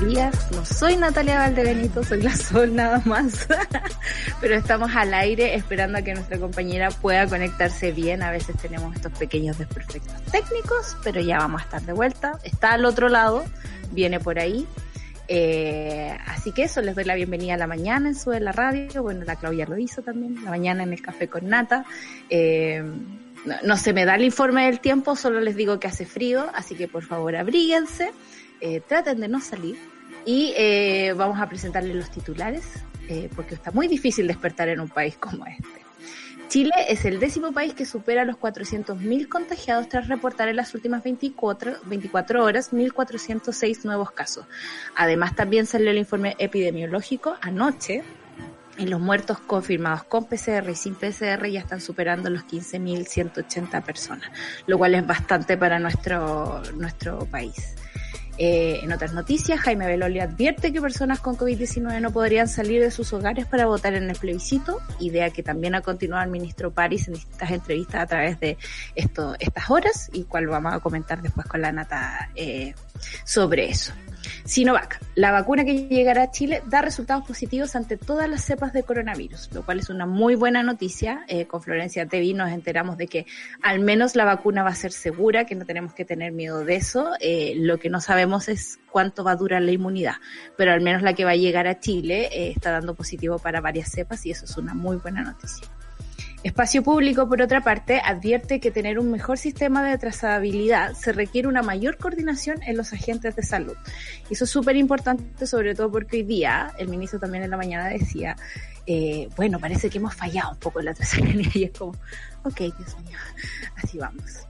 Días. No soy Natalia Valdebenito, soy la Sol nada más. Pero estamos al aire esperando a que nuestra compañera pueda conectarse bien. A veces tenemos estos pequeños desperfectos técnicos, pero ya vamos a estar de vuelta. Está al otro lado, viene por ahí. Eh, así que eso, les doy la bienvenida a la mañana en su de la radio. Bueno, la Claudia lo hizo también, la mañana en el café con nata. Eh, no, no, se me da el informe del tiempo, solo les digo que hace frío, así que por favor abríguense, eh, traten de no salir y eh, vamos a presentarles los titulares, eh, porque está muy difícil despertar en un país como este. Chile es el décimo país que supera los 400.000 contagiados tras reportar en las últimas 24, 24 horas 1.406 nuevos casos. Además, también salió el informe epidemiológico anoche, y los muertos confirmados con PCR y sin PCR ya están superando los 15.180 personas, lo cual es bastante para nuestro, nuestro país. Eh, en otras noticias, Jaime Beloli advierte que personas con COVID-19 no podrían salir de sus hogares para votar en el plebiscito, idea que también ha continuado el ministro París en distintas entrevistas a través de esto, estas horas, y cual vamos a comentar después con la nata eh, sobre eso. Sinovac, la vacuna que llegará a Chile da resultados positivos ante todas las cepas de coronavirus, lo cual es una muy buena noticia. Eh, con Florencia Tevi nos enteramos de que al menos la vacuna va a ser segura, que no tenemos que tener miedo de eso. Eh, lo que no sabemos es cuánto va a durar la inmunidad, pero al menos la que va a llegar a Chile eh, está dando positivo para varias cepas y eso es una muy buena noticia. Espacio Público, por otra parte, advierte que tener un mejor sistema de trazabilidad se requiere una mayor coordinación en los agentes de salud. Y eso es súper importante, sobre todo porque hoy día, el ministro también en la mañana decía, eh, bueno, parece que hemos fallado un poco en la trazabilidad y es como, ok, Dios mío, así vamos.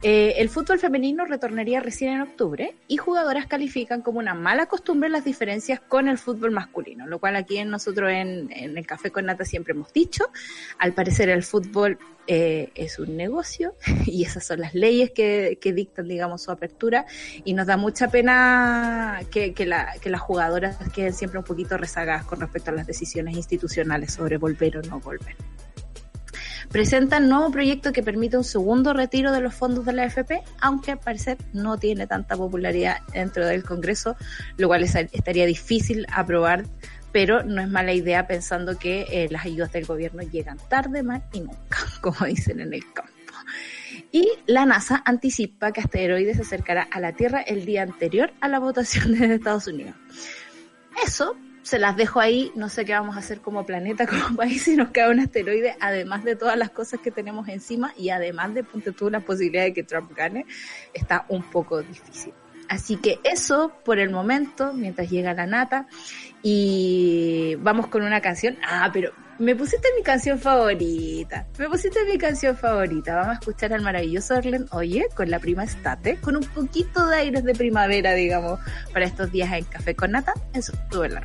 Eh, el fútbol femenino retornaría recién en octubre y jugadoras califican como una mala costumbre las diferencias con el fútbol masculino, lo cual aquí nosotros en, el Café con Nata siempre hemos dicho. Al parecer el fútbol eh, es un negocio y esas son las leyes que, dictan, digamos, su apertura y nos da mucha pena que las jugadoras queden siempre un poquito rezagadas con respecto a las decisiones institucionales sobre volver o no volver presentan nuevo proyecto que permite un segundo retiro de los fondos de la AFP, aunque al parecer no tiene tanta popularidad dentro del Congreso, lo cual es, estaría difícil aprobar, pero no es mala idea pensando que eh, las ayudas del gobierno llegan tarde, mal y nunca, como dicen en el campo. Y la NASA anticipa que asteroides se acercará a la Tierra el día anterior a la votación de Estados Unidos. Eso se las dejo ahí, no sé qué vamos a hacer como planeta, como país, si nos cae un asteroide, además de todas las cosas que tenemos encima y además de, ponte tú, la posibilidad de que Trump gane, está un poco difícil. Así que eso por el momento, mientras llega la nata, y vamos con una canción. Ah, pero me pusiste mi canción favorita. Me pusiste mi canción favorita. Vamos a escuchar al maravilloso Arlen Oye con la prima Estate, con un poquito de aires de primavera, digamos, para estos días en Café con Nata. Eso, tuve la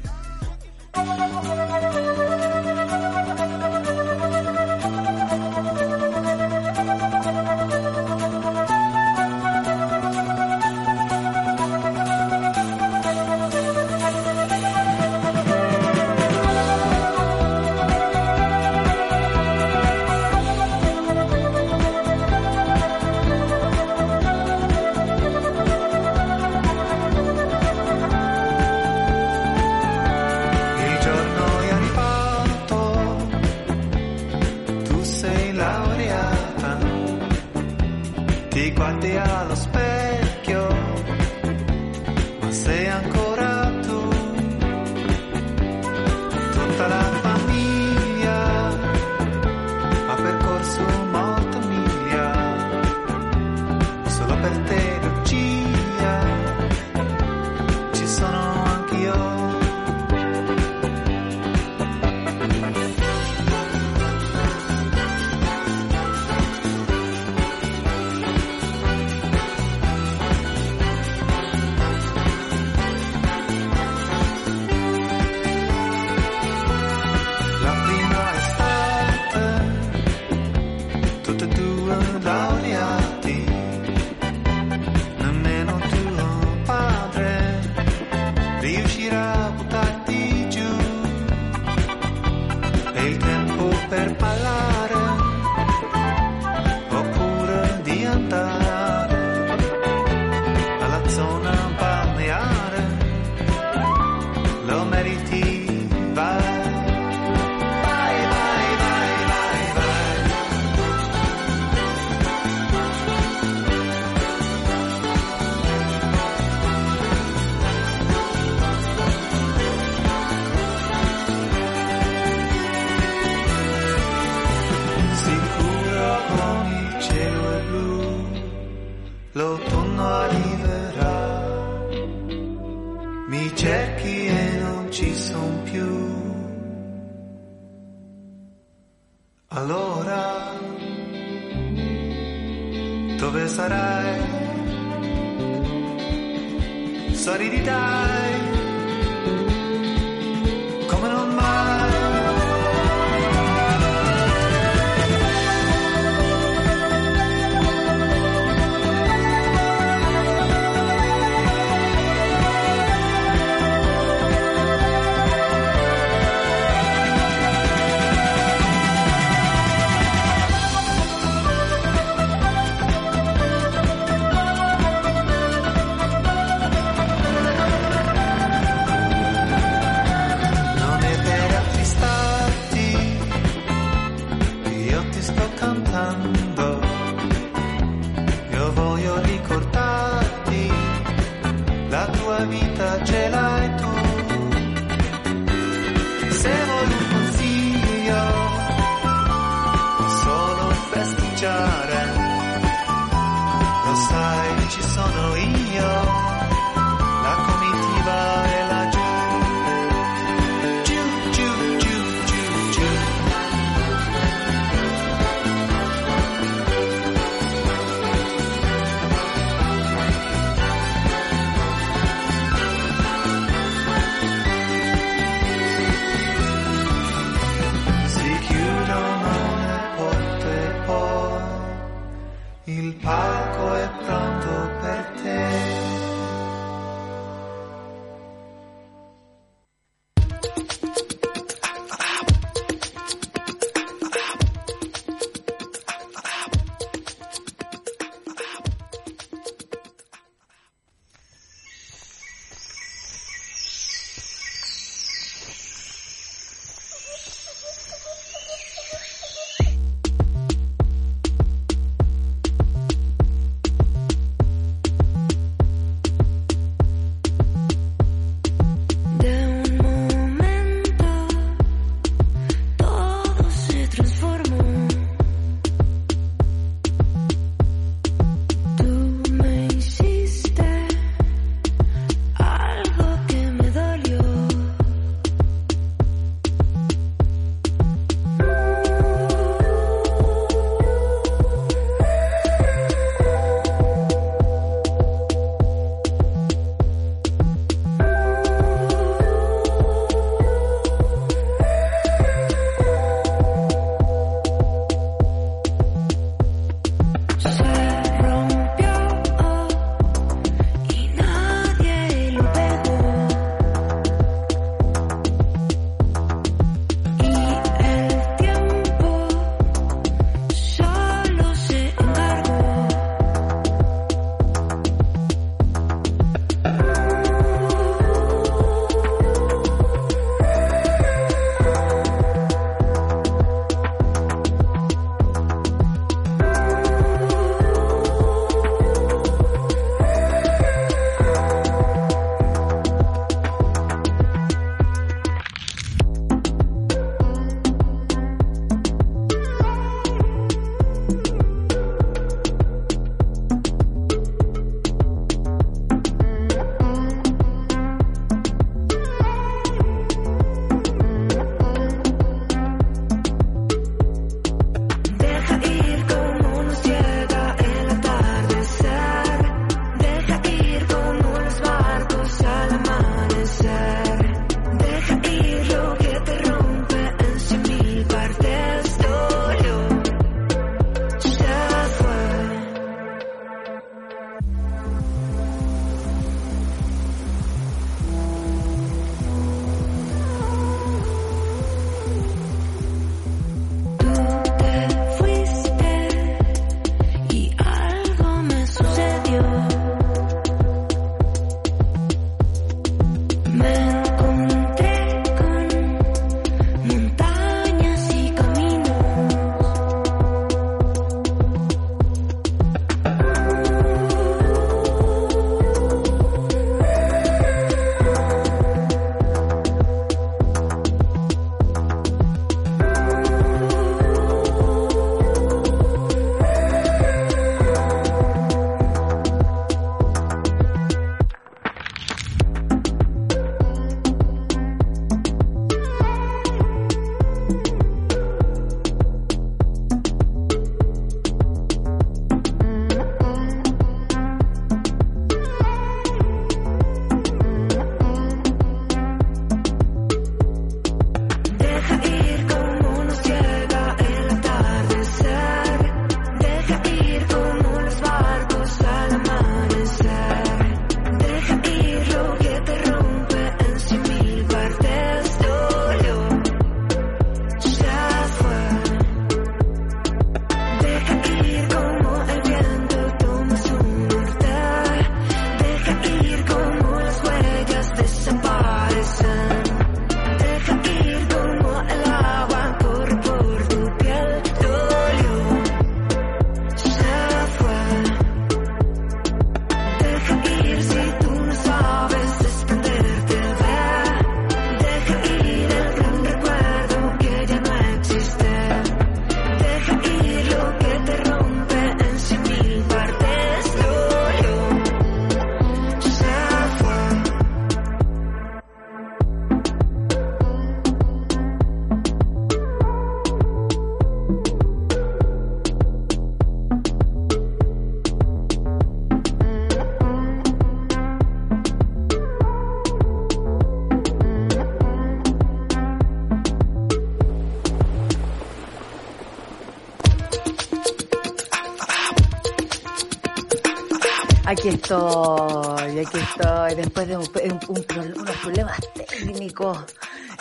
problemas técnicos.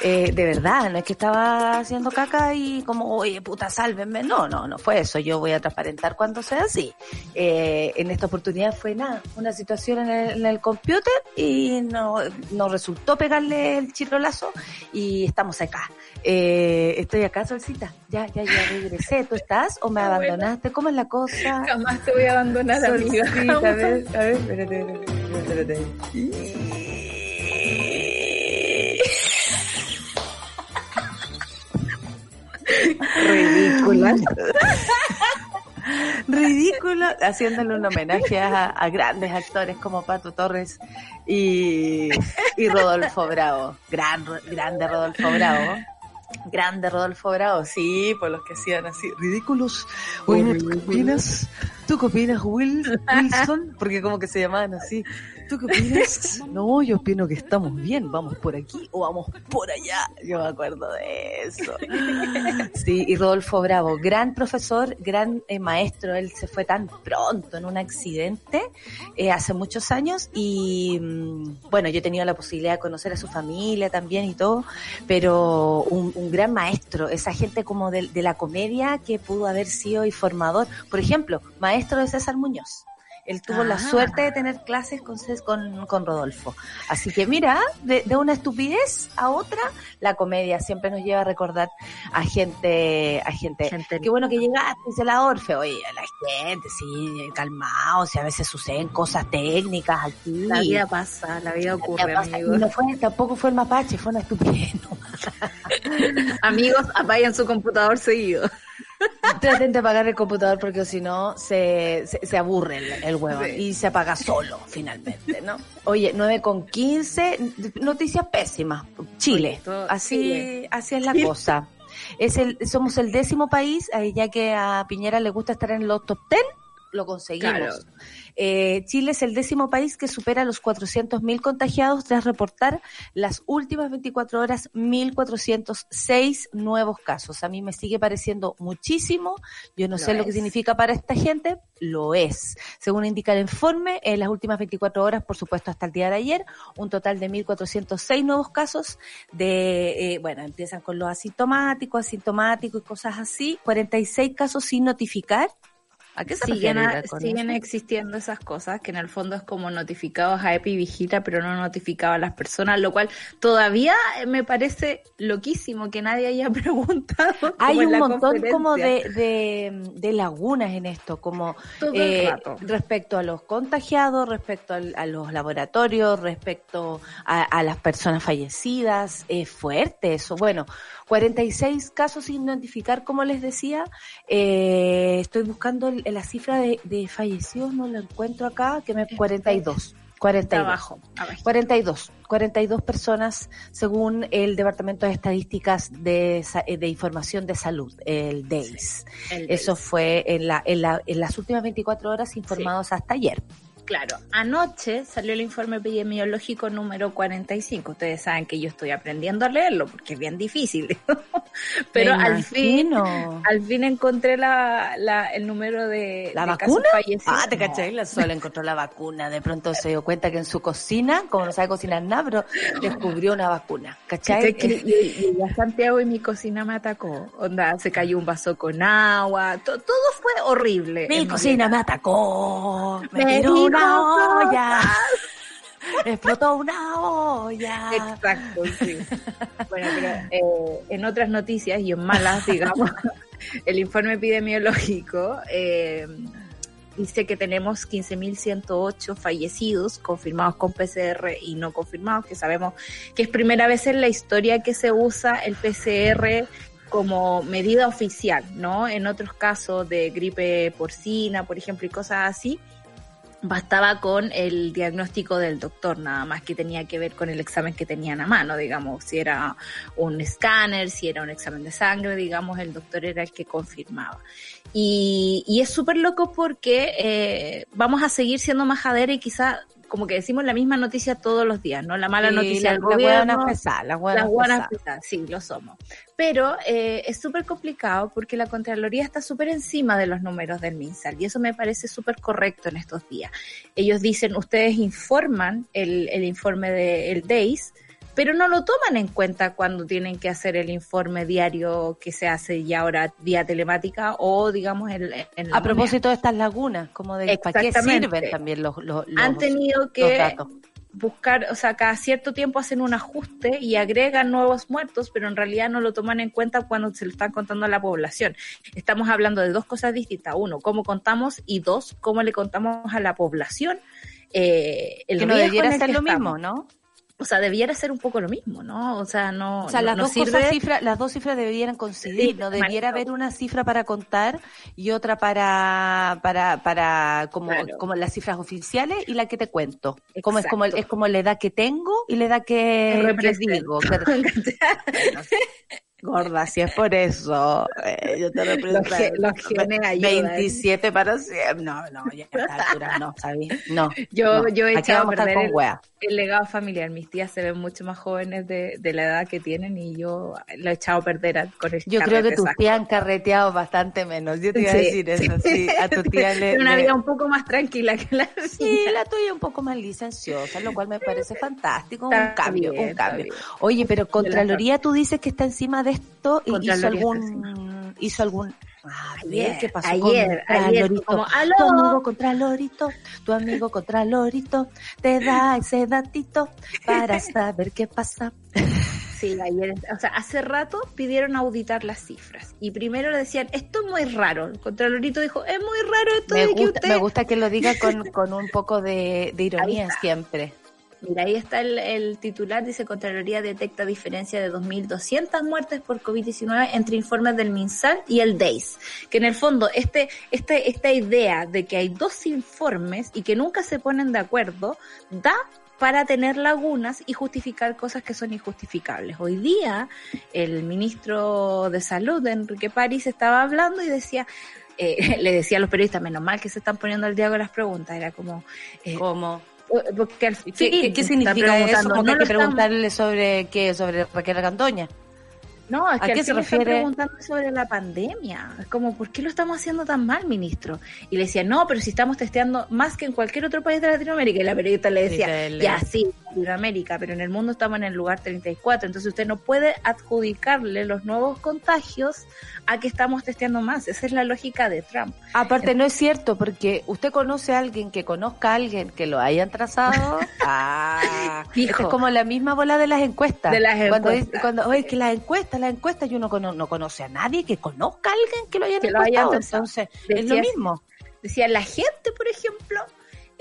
Eh, de verdad, no es que estaba haciendo caca y como, oye, puta, sálvenme. No, no, no fue eso. Yo voy a transparentar cuando sea así. Eh, en esta oportunidad fue nada, una situación en el, en el computer y no, no resultó pegarle el chirrolazo y estamos acá. Eh, estoy acá, Solcita. Ya, ya, ya regresé. ¿Tú estás o me Ah, bueno. abandonaste? ¿Cómo es la cosa? Jamás te voy a abandonar, amiga. Solcita, a ver, a ver, espérate, espérate, espérate. Ridícula. Ridículo, haciéndole un homenaje a, a grandes actores como Pato Torres y, y Rodolfo Bravo. Gran, grande Rodolfo Bravo. Grande Rodolfo Bravo, sí, por los que hacían así, ridículos. Oye, ¿tú? ¿Tú qué opinas, Will, Wilson? Porque como que se llamaban así. ¿Tú qué opinas? No, yo opino que estamos bien, vamos por aquí o vamos por allá. Yo me acuerdo de eso. Sí, y Rodolfo Bravo, gran profesor, gran eh, maestro, él se fue tan pronto en un accidente eh, hace muchos años y mm, bueno, yo he tenido la posibilidad de conocer a su familia también y todo, pero un, un gran maestro, esa gente como de, de la comedia que pudo haber sido y formador, por ejemplo, maestro de César Muñoz. Él tuvo la Ah. suerte de tener clases con, con, con Rodolfo. Así que mira, de, de una estupidez a otra, la comedia siempre nos lleva a recordar a gente, a gente, Gente- qué bueno que llegaste, dice la Orfe, oye, la gente, sí, calmaos, si a veces suceden cosas técnicas aquí. La vida pasa, la vida La ocurre, vida pasa, amigos. no fue, tampoco fue el mapache, fue una estupidez. Amigos, apaguen su computador seguido. Traten de apagar el computador porque si no se, se, se aburre el, el huevo Sí. y se apaga solo finalmente, ¿no? Oye, 9 con 15, noticias pésimas. Chile, así, Chile. así es la Chile. cosa. Es el, somos el décimo país, eh, ya que a Piñera le gusta estar en los top 10, lo conseguimos. Claro. Eh, Chile es el décimo país que supera los 400.000 contagiados tras reportar las últimas 24 horas 1.406 nuevos casos. A mí me sigue pareciendo muchísimo. Yo no Lo sé lo que significa para esta gente. Lo es. Según indica el informe, en las últimas 24 horas, por supuesto hasta el día de ayer, un total de 1.406 nuevos casos de, eh, bueno, empiezan con los asintomáticos, asintomáticos y cosas así. 46 casos sin notificar. ¿A qué se Siguen, a- con siguen eso? existiendo esas cosas que en el fondo es como notificados a Epi Vigila, pero no notificaba a las personas, lo cual todavía eh, me parece loquísimo que nadie haya preguntado. Hay un montón como de, de, de lagunas en esto, como eh, respecto a los contagiados, respecto al- a los laboratorios, respecto a, a las personas fallecidas. Es fuerte eso. Bueno, 46 casos sin notificar, como les decía. Eh, estoy buscando la cifra de, de fallecidos, no lo encuentro acá, que me 42. 42. Abajo, abajo. 42, 42 personas según el Departamento de Estadísticas de, Información de Salud, el DEIS. El Eso fue en, la, en, la, en las últimas 24 horas informados hasta ayer. Claro, anoche salió el informe epidemiológico número 45. Ustedes saben que yo estoy aprendiendo a leerlo porque es bien difícil. Pero Me al fin, al fin encontré la, la, el número de, ¿La de casos vacuna? fallecidos. Ah, te No. cachai, la sola encontró la vacuna. De pronto se dio cuenta que en su cocina, como no sabe cocinar nada, pero descubrió una vacuna. ¿Cachai? Y, a Santiago y mi cocina me atacó. Onda, se cayó un vaso con agua. to- todo fue horrible. Mi cocina me atacó, me, Me tiró dijo una olla, explotó una olla. Exacto, sí. Bueno, pero eh, en otras noticias y en malas, digamos, el informe epidemiológico eh, dice que tenemos 15.108 fallecidos confirmados con PCR y no confirmados, que sabemos que es primera vez en la historia que se usa el PCR como medida oficial, ¿no? En otros casos de gripe porcina, por ejemplo, y cosas así, bastaba con el diagnóstico del doctor, nada más que tenía que ver con el examen que tenían a mano, digamos, si era un escáner, si era un examen de sangre, digamos, el doctor era el que confirmaba. Y, y es súper loco porque eh, vamos a seguir siendo majadera y quizá como que decimos la misma noticia todos los días, ¿no? La mala Sí, noticia la- del la gobierno. la las buenas pesadas, sí, lo somos. Pero eh, es súper complicado porque la Contraloría está súper encima de los números del MinSal y eso me parece súper correcto en estos días. Ellos dicen, ustedes informan el, el informe del DEIS, pero no lo toman en cuenta cuando tienen que hacer el informe diario que se hace ya ahora vía telemática o digamos en, en la A propósito de estas lagunas, como de para qué sirven también los, los, moneda. han los- tenido los que datos. buscar, o sea, cada cierto tiempo hacen un ajuste y agregan nuevos muertos, pero en realidad no lo toman en cuenta cuando se lo están contando a la población. Estamos hablando de dos cosas distintas. Uno, cómo contamos y dos, cómo le contamos a la población. eh, el Que no debiera ser lo estamos. mismo, ¿no? O sea, debiera ser un poco lo mismo, ¿no? O sea, no, O sea, las no dos sirve. cosas las dos cifras deberían coincidir, Sí, no debiera haber una cifra para contar y otra para para para como Claro. como las cifras oficiales y la que te cuento. Como es como es como la edad que tengo y la edad que, que digo. Gorda, si es por eso, eh, yo te represento. Los los genes ayudan. 27 para siempre. No, no, ya a esta altura no, ¿sabes? No. Yo, no. yo he echado a perder con el, el legado familiar. Mis tías se ven mucho más jóvenes de, de la edad que tienen y yo lo he echado a perder con el Yo creo que tus tías han carreteado bastante menos. Yo te iba a Sí, decir eso, sí. A tu tía le. Una le- vida un poco más tranquila que la Sí, mía. la tuya un poco más licenciosa, lo cual me parece fantástico. Un cambio, bien, un cambio. Oye, pero Contraloría, tú dices que está encima de esto y hizo algún. Hizo algún. A ver, Ayer, ¿qué pasó ayer, con ayer, Contralorito? como. Tu amigo Contralorito, tu amigo Contralorito, te da ese datito para saber qué pasa. Sí, ayer, o sea, hace rato pidieron auditar las cifras y primero le decían, esto es muy raro. El Contralorito dijo, es muy raro esto Me de que gusta, usted... me gusta que lo diga con, con un poco de, de ironía siempre. Mira, ahí está el, el titular, dice Contraloría detecta diferencia de 2.200 muertes por COVID-19 entre informes del MinSal y el DEIS. Que en el fondo, este, este, esta idea de que hay dos informes y que nunca se ponen de acuerdo, da para tener lagunas y justificar cosas que son injustificables. Hoy día, el ministro de Salud, Enrique París, estaba hablando y decía, eh, le decía a los periodistas, menos mal que se están poniendo al día con las preguntas, era como... eh, ¿Cómo? Porque al ¿Qué, fin qué- qué significa eso? preguntando, Como que no hay que estamos- preguntarle sobre qué, sobre Raquel Argandoña. No, es ¿A que qué al se refiere? preguntando sobre la pandemia. Es como, ¿por qué lo estamos haciendo tan mal, ministro? Y le decía, no, pero si estamos testeando más que en cualquier otro país de Latinoamérica. Y la periodista le decía, ya sí, Latinoamérica, pero en el mundo estamos en el lugar 34. Entonces usted no puede adjudicarle los nuevos contagios a que estamos testeando más. Esa es la lógica de Trump. Aparte, no es cierto, porque usted conoce a alguien que conozca a alguien que lo hayan trazado. Ah, es como la misma bola de las encuestas. De las Cuando, encuestas. cuando oye, que las encuestas, las encuestas, y uno cono- no conoce a nadie que conozca a alguien que lo hayan Que lo hayan encuestado. trazado. Entonces, es lo mismo. Decía, la gente, por ejemplo,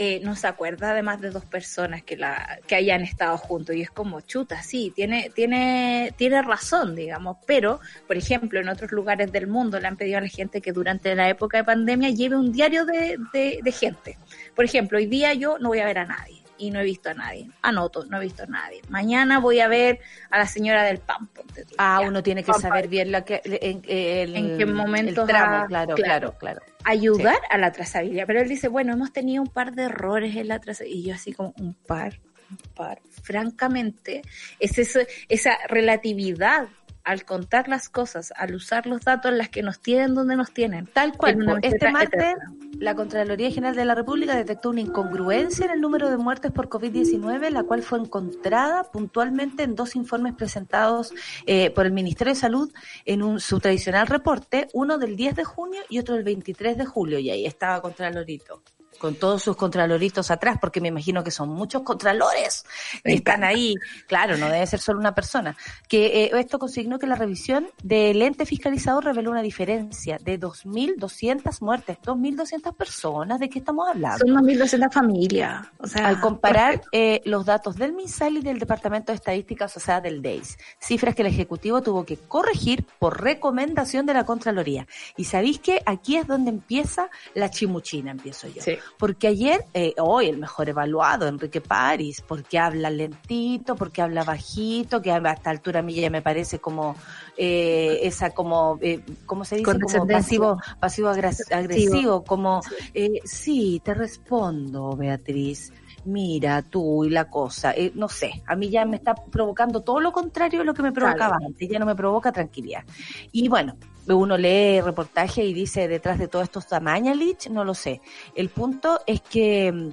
eh, no se acuerda de más de dos personas que la que hayan estado juntos. Y es como chuta, sí, tiene tiene tiene razón, digamos, pero por ejemplo, en otros lugares del mundo le han pedido a la gente que durante la época de pandemia lleve un diario de, de gente. Por ejemplo, hoy día yo no voy a ver a nadie y no he visto a nadie. Anoto, no he visto a nadie. Mañana voy a ver a la señora del pan. ponte tú. Ah, Ya. uno tiene que saber bien la que, en, el, En qué momento claro, claro. claro, claro. ayudar a la trazabilidad. Pero él dice, bueno, hemos tenido un par de errores en la trazabilidad. Y yo así como, un par, un par. Francamente, es eso, esa relatividad al contar las cosas, al usar los datos, las que nos tienen donde nos tienen. Tal cual. Este martes, eterna. la Contraloría General de la República detectó una incongruencia en el número de muertes por COVID-19, la cual fue encontrada puntualmente en dos informes presentados eh, por el Ministerio de Salud en un, su tradicional reporte, uno del 10 de junio y otro del 23 de julio. Y ahí estaba Contralorito con todos sus contraloritos atrás, porque me imagino que son muchos contralores que están ahí. Claro, no debe ser solo una persona. Que eh, esto consignó que la revisión del ente fiscalizador reveló una diferencia de 2.200 muertes, 2.200 personas. ¿De qué estamos hablando? Son 2.200 familias. O sea, Al comparar eh, los datos del MinSal y del Departamento de Estadísticas, o sea, del DEIS, cifras que el Ejecutivo tuvo que corregir por recomendación de la Contraloría. Y sabéis que aquí es donde empieza la chimuchina, empiezo yo. Sí. Porque ayer, eh, hoy el mejor evaluado, Enrique París, porque habla lentito, porque habla bajito, que a esta altura a mí ya me parece como eh, esa como, eh, ¿cómo se dice? Como pasivo, pasivo agres- agresivo, como, eh, sí, te respondo, Beatriz. mira, tú y la cosa, eh, no sé, a mí ya me está provocando todo lo contrario de lo que me provocaba antes, ya no me provoca tranquilidad. Y bueno, uno lee reportaje y dice detrás de todo esto está Mañalich, no lo sé. El punto es que mm,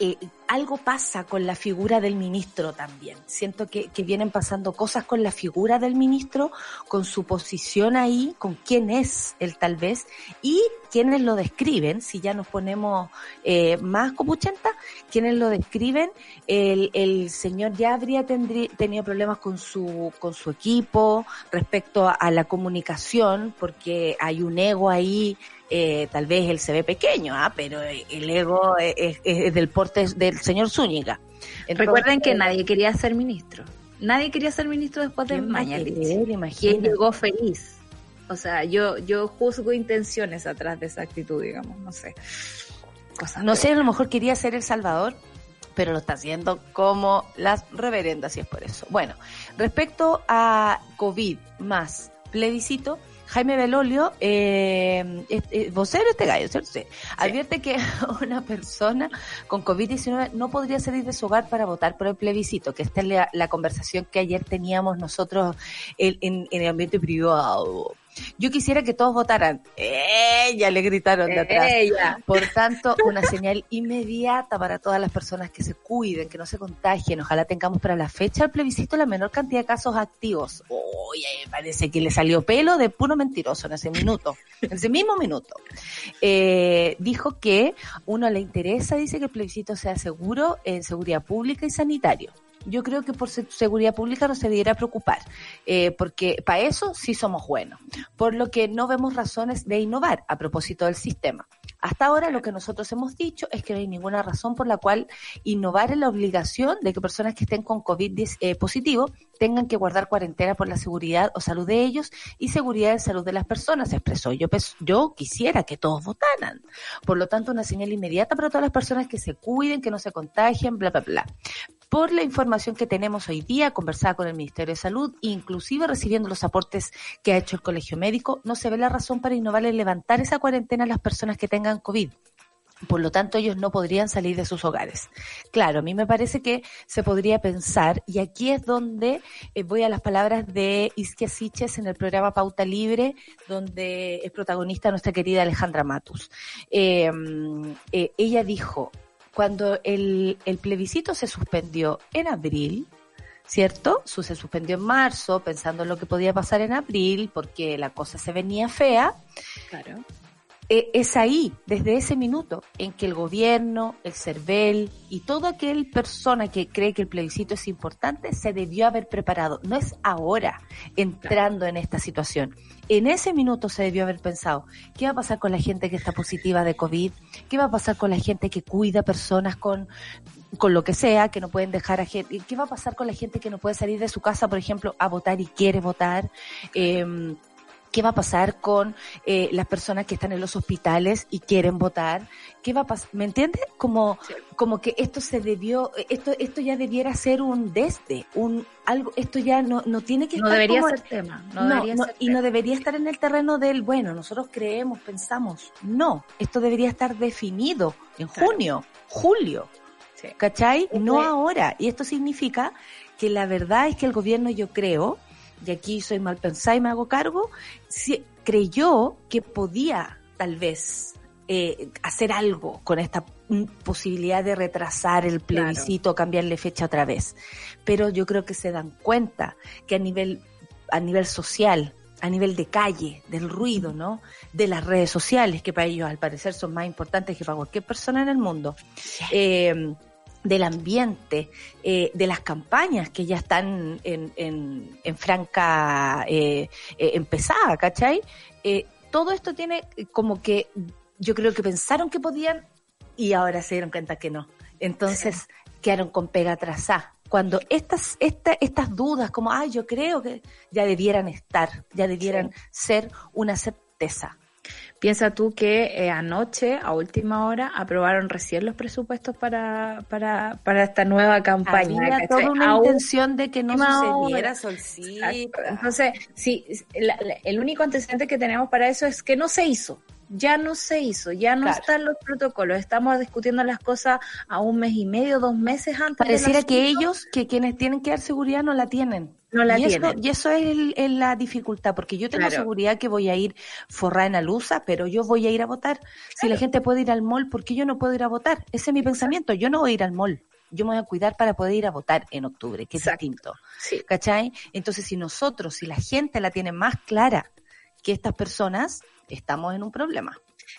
eh, algo pasa con la figura del ministro también. Siento que, que, vienen pasando cosas con la figura del ministro, con su posición ahí, con quién es él tal vez, y quienes lo describen, si ya nos ponemos eh, más copuchenta, quienes lo describen, el, el señor ya habría tendrí, tenido problemas con su, con su equipo respecto a, a la comunicación, porque hay un ego ahí eh, tal vez él se ve pequeño, ¿ah? pero el ego es, es, del porte del señor Zúñiga. Entonces, Recuerden que nadie quería ser ministro. Nadie quería ser ministro después de Mañalich. ¿Quién llegó feliz? O sea, yo, yo juzgo intenciones atrás de esa actitud, digamos, no sé. Cosas no sé, a lo mejor quería ser El Salvador, pero lo está haciendo como las reverendas y es por eso. Bueno, respecto a COVID más plebiscito, Jaime Belolio, eh, eh, vocero este gallo, ¿cierto? Sí. Advierte que una persona con COVID-19 no podría salir de su hogar para votar por el plebiscito, que esta es la, la conversación que ayer teníamos nosotros en, en, en el ambiente privado. Yo quisiera que todos votaran. Ella le gritaron de atrás. Ella. Por tanto, una señal inmediata para todas las personas que se cuiden, que no se contagien. Ojalá tengamos para la fecha del plebiscito la menor cantidad de casos activos. Uy, parece que le salió pelo de puro mentiroso en ese minuto, en ese mismo minuto. Eh, dijo que uno le interesa, dice que el plebiscito sea seguro en seguridad pública y sanitario yo creo que por seguridad pública no se debiera preocupar, eh, porque para eso sí somos buenos, por lo que no vemos razones de innovar a propósito del sistema. Hasta ahora lo que nosotros hemos dicho es que no hay ninguna razón por la cual innovar en la obligación de que personas que estén con COVID eh, positivo tengan que guardar cuarentena por la seguridad o salud de ellos y seguridad de salud de las personas, expresó. Yo, pues, yo quisiera que todos votaran. Por lo tanto, una señal inmediata para todas las personas que se cuiden, que no se contagien, bla, bla, bla. Por la información que tenemos hoy día, conversada con el Ministerio de Salud, inclusive recibiendo los aportes que ha hecho el Colegio Médico, no se ve la razón para innovar en levantar esa cuarentena a las personas que tengan COVID. Por lo tanto, ellos no podrían salir de sus hogares. Claro, a mí me parece que se podría pensar, y aquí es donde eh, voy a las palabras de Isquia Siches en el programa Pauta Libre, donde es protagonista nuestra querida Alejandra Matus. Eh, eh, ella dijo, cuando el, el plebiscito se suspendió en abril, ¿cierto? Se suspendió en marzo, pensando en lo que podía pasar en abril, porque la cosa se venía fea. Claro. Eh, es ahí, desde ese minuto, en que el gobierno, el CERVEL y toda aquel persona que cree que el plebiscito es importante se debió haber preparado. No es ahora entrando en esta situación. En ese minuto se debió haber pensado, ¿qué va a pasar con la gente que está positiva de COVID? ¿Qué va a pasar con la gente que cuida personas con con lo que sea, que no pueden dejar a gente, ¿qué va a pasar con la gente que no puede salir de su casa, por ejemplo, a votar y quiere votar? Eh, ¿Qué va a pasar con eh, las personas que están en los hospitales y quieren votar? ¿Qué va a pasar? ¿Me entiendes? Como, sí. como que esto se debió, esto, esto ya debiera ser un desde, un algo, esto ya no, no tiene que no estar debería como, ser tema, no, no, debería no, ser y tema. no debería estar en el terreno del bueno, nosotros creemos, pensamos, no, esto debería estar definido en Claro. junio, julio, Sí. ¿cachai? No ahora, y esto significa que la verdad es que el gobierno, yo creo, y aquí soy mal pensada y me hago cargo, si, creyó que podía tal vez eh, hacer algo con esta posibilidad de retrasar el plebiscito, cambiarle fecha otra vez. Pero yo creo que se dan cuenta que a nivel, a nivel social, a nivel de calle, del ruido, ¿no? De las redes sociales, que para ellos al parecer son más importantes que para cualquier persona en el mundo. Eh, del ambiente, eh, de las campañas que ya están en, en, en franca eh, eh, empezada, ¿cachai? Eh, todo esto tiene como que yo creo que pensaron que podían y ahora se dieron cuenta que no. Entonces quedaron con pega atrasada. Cuando estas, esta, estas dudas, como, ay, yo creo que ya debieran estar, ya debieran ser una certeza. Piensa tú que eh, anoche, a última hora, aprobaron recién los presupuestos para, para, para esta nueva campaña. Había toda una Aún- intención de que no sucediera. Solcita. Entonces, sí, la- la- el único antecedente que tenemos para eso es que no se hizo. ya no se hizo, ya no Claro. están los protocolos, estamos discutiendo las cosas a un mes y medio, dos meses antes. Pareciera que ellos, que quienes tienen que dar seguridad, no la tienen. No la y eso, y eso es, el- la dificultad, porque yo tengo Claro. seguridad que voy a ir forrada en alusa, pero yo voy a ir a votar. Si la gente puede ir al mall, ¿por qué yo no puedo ir a votar? Ese es mi pensamiento. Yo no voy a ir al mall. Yo me voy a cuidar para poder ir a votar en octubre, que Exacto. es distinto. Sí. ¿Cachai? Entonces, si nosotros, si la gente la tiene más clara que estas personas, estamos en un problema.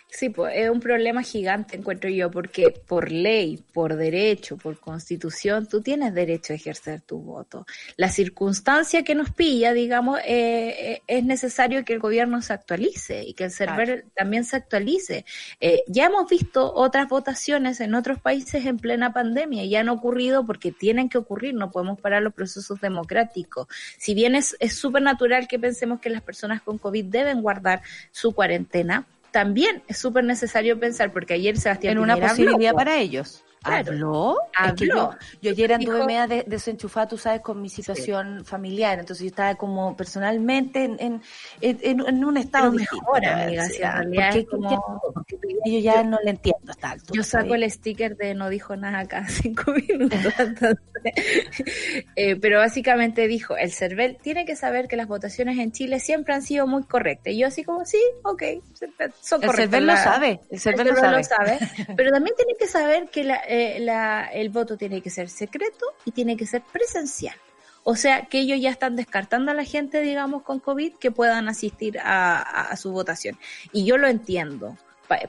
Sí, pues es un problema gigante, encuentro yo, porque por ley, por derecho, por constitución, tú tienes derecho a ejercer tu voto. La circunstancia que nos pilla, digamos, eh, eh, es necesario que el gobierno se actualice y que el server también se actualice. Eh, ya hemos visto otras votaciones en otros países en plena pandemia y han ocurrido porque tienen que ocurrir, no podemos parar los procesos democráticos. Si bien es es súper natural que pensemos que las personas con COVID deben guardar su cuarentena, también es súper necesario pensar, porque ayer Sebastián en una posibilidad habló, para ellos. Claro. ¿Habló? Es que yo, Habló. yo ayer anduve Dijo- media de- desenchufada, tú sabes, con mi situación familiar. Entonces yo estaba como personalmente en, en, en, en un estado mejor, amiga, porque, como- porque yo ya no le entiendo a esta altura, Yo saco ¿sabes? el sticker de no dijo nada cada cinco minutos. eh, pero básicamente dijo, el CERVEL tiene que saber que las votaciones en Chile siempre han sido muy correctas. Y yo así como, sí, ok, son El correctas. CERVEL lo sabe, el El CERVEL lo sabe. pero también tiene que saber que la, eh, la- el voto tiene que ser secreto y tiene que ser presencial. O sea, que ellos ya están descartando a la gente, digamos, con COVID que puedan asistir a, a- a su votación. Y yo lo entiendo.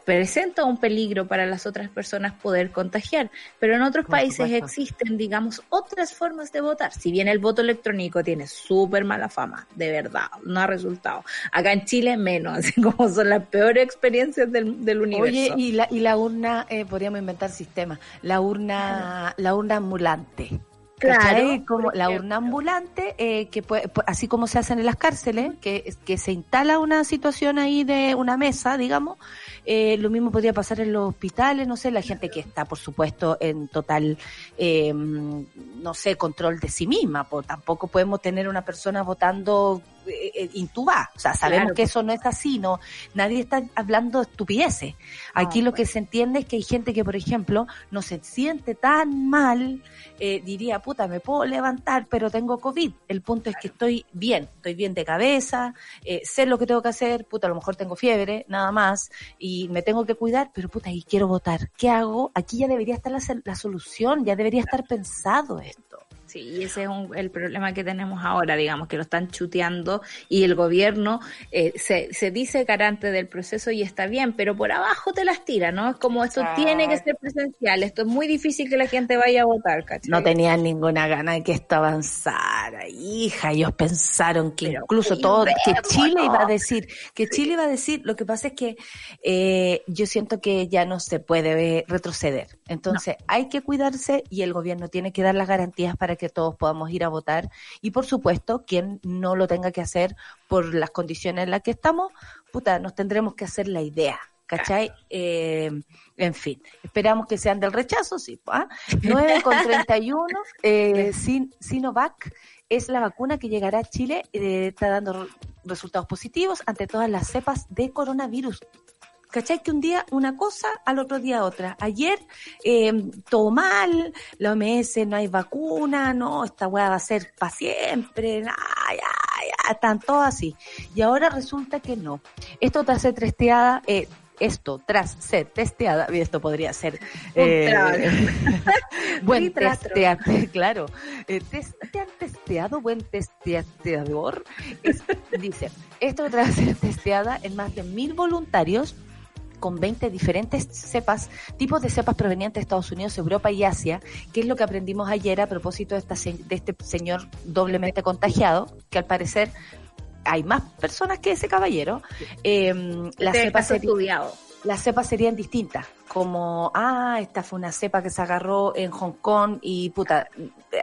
Presenta un peligro para las otras personas poder contagiar, pero en otros Por países supuesto. existen, digamos, otras formas de votar. Si bien el voto electrónico tiene súper mala fama, de verdad, no ha resultado. Acá en Chile menos, así como son las peores experiencias del, del universo. Oye, y la, y la urna, eh, podríamos inventar sistemas, la urna, la urna ambulante. Claro, como la urna ambulante, eh, que puede- pu- así como se hacen en las cárceles, que, que se instala una situación ahí de una mesa, digamos, eh, lo mismo podría pasar en los hospitales, no sé, la gente que está, por supuesto, en total, eh, no sé, control de sí misma, tampoco podemos tener una persona votando eh, eh, intubada, o sea, sabemos Claro, que eso no es así, no, nadie está hablando estupideces. Aquí No, lo que se entiende es que hay gente que, por ejemplo, no se siente tan mal, eh, diría, puta, me puedo levantar, pero tengo COVID. El punto es que estoy bien, estoy bien de cabeza, eh, sé lo que tengo que hacer, puta, a lo mejor tengo fiebre, nada más, y me tengo que cuidar, pero puta, y quiero votar. ¿Qué hago? Aquí ya debería estar la, la solución, ya debería estar pensado esto. Sí, y ese es un- el problema que tenemos ahora, digamos, que lo están chuteando y el gobierno eh, se, se dice garante del proceso y está bien, pero por abajo te las tira, ¿no? Es como esto tiene que ser presencial, esto es muy difícil que la gente vaya a votar, ¿cachai? No tenían ninguna gana de que esto avanzara, hija. Ellos pensaron que Pero incluso todo, que. Chile iba a decir, que Chile iba a decir, lo que pasa es que eh, yo siento que ya no se puede retroceder. Entonces hay que cuidarse y el gobierno tiene que dar las garantías para que todos podamos ir a votar. Y por supuesto, quien no lo tenga que hacer por las condiciones en las que estamos, puta, nos tendremos que hacer la idea. ¿Cachai? Eh, en fin, esperamos que sean del rechazo, sí. ¿ah? 9 con 31, eh, Sin- Sinovac es la vacuna que llegará a Chile, eh, está dando re- resultados positivos ante todas las cepas de coronavirus. ¿Cachai? Que un día una cosa, al otro día otra. Ayer, eh, todo mal, la OMS no hay vacuna, no, esta weá va a ser para siempre, ay, ay, ay, están todos así. Y ahora resulta que no. Esto tras ser testeada, eh, esto tras ser testeada, esto podría ser eh, buen testeate, claro. Eh, tes- ¿Te han testeado buen testeador? Es- dice, esto tras ser testeada en más de mil voluntarios con 20 diferentes cepas, tipos de cepas provenientes de Estados Unidos, Europa y Asia, que es lo que aprendimos ayer a propósito de, esta, de este señor doblemente contagiado, que al parecer hay más personas que ese caballero. Eh, las, Este cepas estudiado. las cepas serían distintas. Como, ah, esta fue una cepa que se agarró en Hong Kong y puta,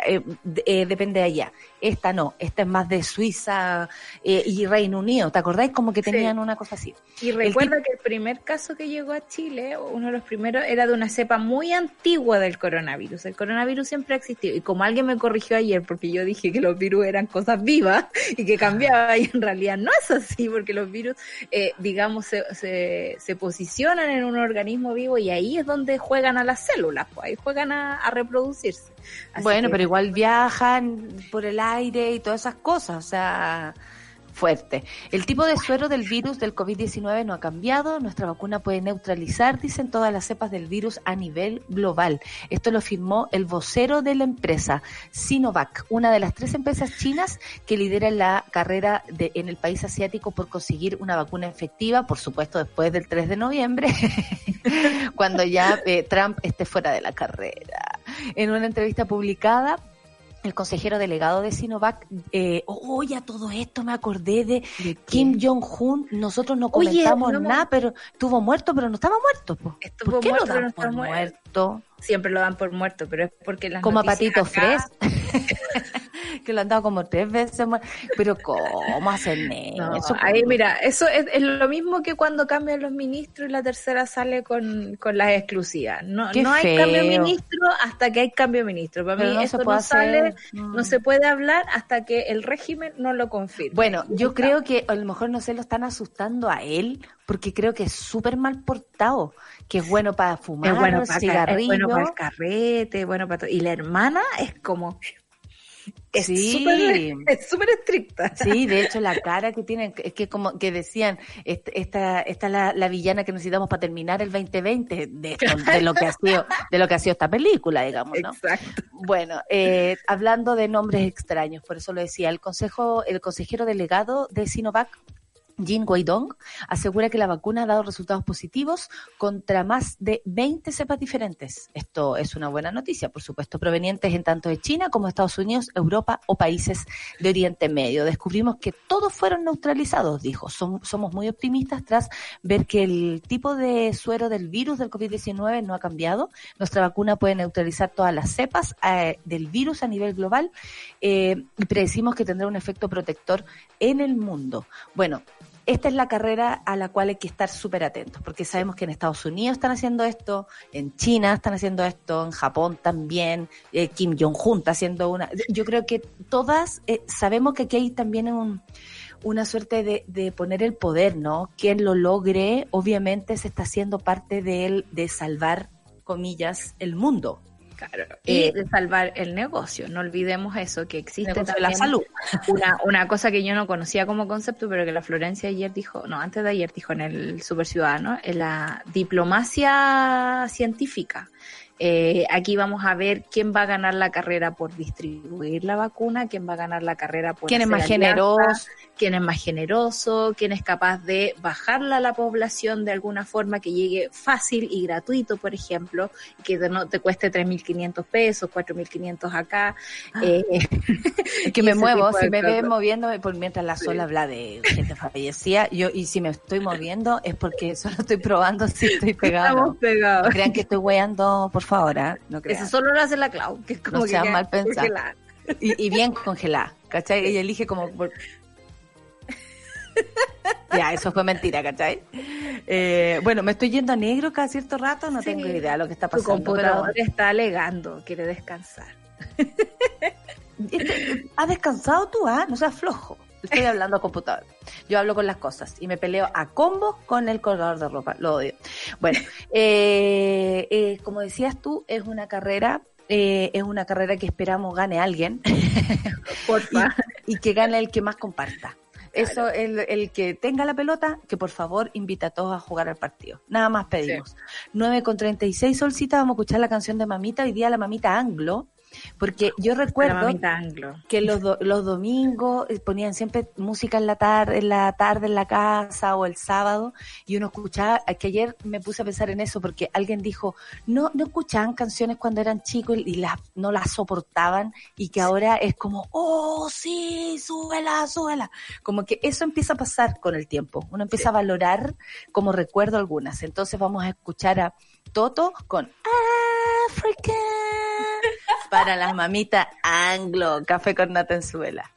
eh, eh, depende de allá. Esta no, esta es más de Suiza eh, y Reino Unido. ¿Te acordáis como que tenían una cosa así? Y recuerda que el primer caso que llegó a Chile, uno de los primeros, era de una cepa muy antigua del coronavirus. El coronavirus siempre ha existido. Y como alguien me corrigió ayer, porque yo dije que los virus eran cosas vivas y que cambiaba, y en realidad no es así, porque los virus, digamos, se, se, se posicionan en un organismo vivo y ahí es donde juegan a las células, pues ahí juegan a, reproducirse. bueno, pero igual viajan por el aire y todas esas cosas, o sea, fuerte. El tipo de suero del virus del COVID-19 no ha cambiado. Nuestra vacuna puede neutralizar, dicen todas las cepas del virus a nivel global. Esto lo firmó el vocero de la empresa, Sinovac, una de las tres empresas chinas que lidera la carrera de, en el país asiático por conseguir una vacuna efectiva, por supuesto después del 3 de noviembre, cuando ya eh, Trump esté fuera de la carrera. En una entrevista publicada, el consejero delegado de Sinovac, eh, oh, ya todo esto me acordé de, Kim Jong-un, nosotros no comentamos nada, pero estuvo muerto, pero no estaba muerto. ¿Por qué muerto, lo dan por muerto? Siempre lo dan por muerto, pero es porque las Como a Patito Fres. que lo han dado como tres veces más. Pero ¿cómo hacen eso? ahí, mira, eso es, lo mismo que cuando cambian los ministros y la tercera sale con, con las exclusivas. No, no hay cambio de ministro hasta que hay cambio de ministro. Para mí eso no sale, no se puede hablar hasta que el régimen no lo confirme. Bueno, yo creo que a lo mejor no se lo están asustando a él, porque creo que es súper mal portado, que es bueno para fumar, es bueno para. Es bueno para el carrete, bueno para todo. Y la hermana es como es sí. súper estricta. Sí, de hecho la cara que tiene, es que como que decían, esta, esta la, la villana que necesitamos para terminar el 2020 de, de lo que ha sido, de lo que ha sido esta película, digamos, ¿no? Exacto. Bueno, eh, hablando de nombres extraños, por eso lo decía, el consejo, el consejero delegado de Sinovac Jin Guaidong asegura que la vacuna ha dado resultados positivos contra más de 20 cepas diferentes. Esto es una buena noticia, por supuesto, provenientes en tanto de China como Estados Unidos, Europa o países de Oriente Medio. Descubrimos que todos fueron neutralizados, dijo. somos muy optimistas tras ver que el tipo de suero del virus del COVID-19 no ha cambiado. Nuestra vacuna puede neutralizar todas las cepas eh, del virus a nivel global eh, y predecimos que tendrá un efecto protector en el mundo. Bueno, esta es la carrera a la cual hay que estar súper atentos, porque sabemos que en Estados Unidos están haciendo esto, en China están haciendo esto, en Japón también, eh, Kim Jong-un está haciendo una. Yo creo que todas eh, sabemos que aquí hay también un, una suerte de, de, poner el poder, ¿no? Quien lo logre, obviamente se está haciendo parte de él, de salvar, comillas, el mundo. Claro, y eh, de salvar el negocio. No olvidemos eso, que existe también la salud. Una, una cosa que yo no conocía como concepto, pero que la Florencia ayer dijo, no, antes de ayer dijo en el Super Ciudadano, en la diplomacia científica. Eh, aquí vamos a ver quién va a ganar la carrera por distribuir la vacuna, quién va a ganar la carrera por... ¿Quién es más generoso? quién es más generoso, quién es capaz de bajarla a la población de alguna forma que llegue fácil y gratuito, por ejemplo, que no te cueste 3.500 pesos, 4.500 acá. Ah. Eh, que me muevo, si me ve moviéndome, por mientras la sola habla de gente fallecida, yo, y si me estoy moviendo es porque solo estoy probando si estoy pegado. Estamos pegados. No crean que estoy weando, por ¿eh? no Eso solo lo hace la Clau, que es como no sea mal pensado. Y, y, bien congelada, ¿cachai? Ella elige como ya, eso fue mentira, ¿cachai? Eh, bueno, me estoy yendo a negro cada cierto rato, no tengo idea de lo que está pasando. Tu computador está alegando, quiere descansar. ¿Has descansado tú, ah? No seas flojo. Estoy hablando a computador. Yo hablo con las cosas y me peleo a combo con el colgador de ropa. Lo odio. Bueno, eh, eh, como decías tú, es una carrera es una carrera que esperamos gane alguien. Y, y, que gane el que más comparta. Eso, el, el, que tenga la pelota, que por favor invita a todos a jugar al partido. Nada más pedimos. 9 con 36 solcita, vamos a escuchar la canción de Mamita, hoy día la Mamita Anglo, porque yo recuerdo que los, los domingos eh, ponían siempre música en la tarde, en la tarde en la casa o el sábado y uno escuchaba, que ayer me puse a pensar en eso porque alguien dijo, no, no escuchaban canciones cuando eran chicos y las, no las soportaban y que ahora es como, oh sí, súbela, súbela. Como que eso empieza a pasar con el tiempo. Uno empieza a valorar como recuerdo algunas. Entonces vamos a escuchar a Toto con Africa para las mamitas anglo, café con nata en. I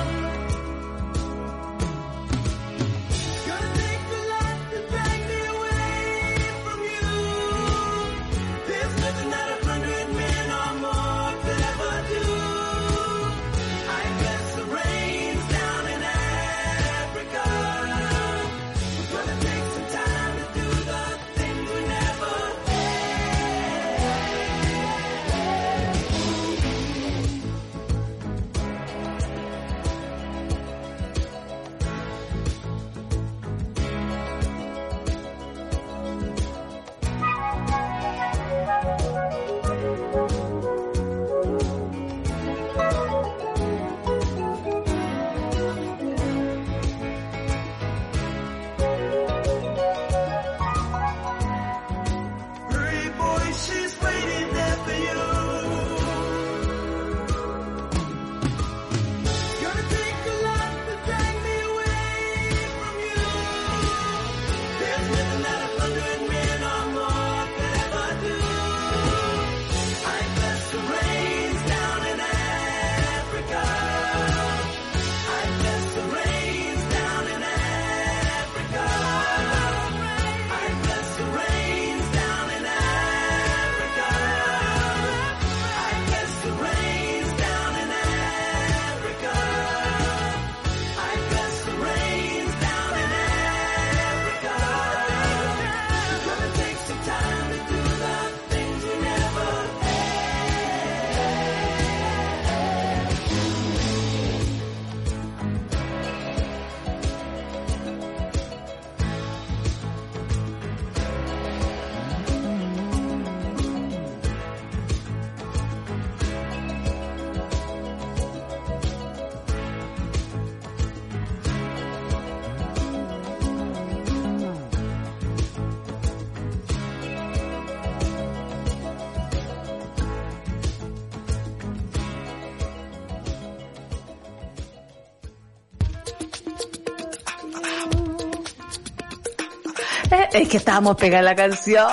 Es que estábamos pegando la canción.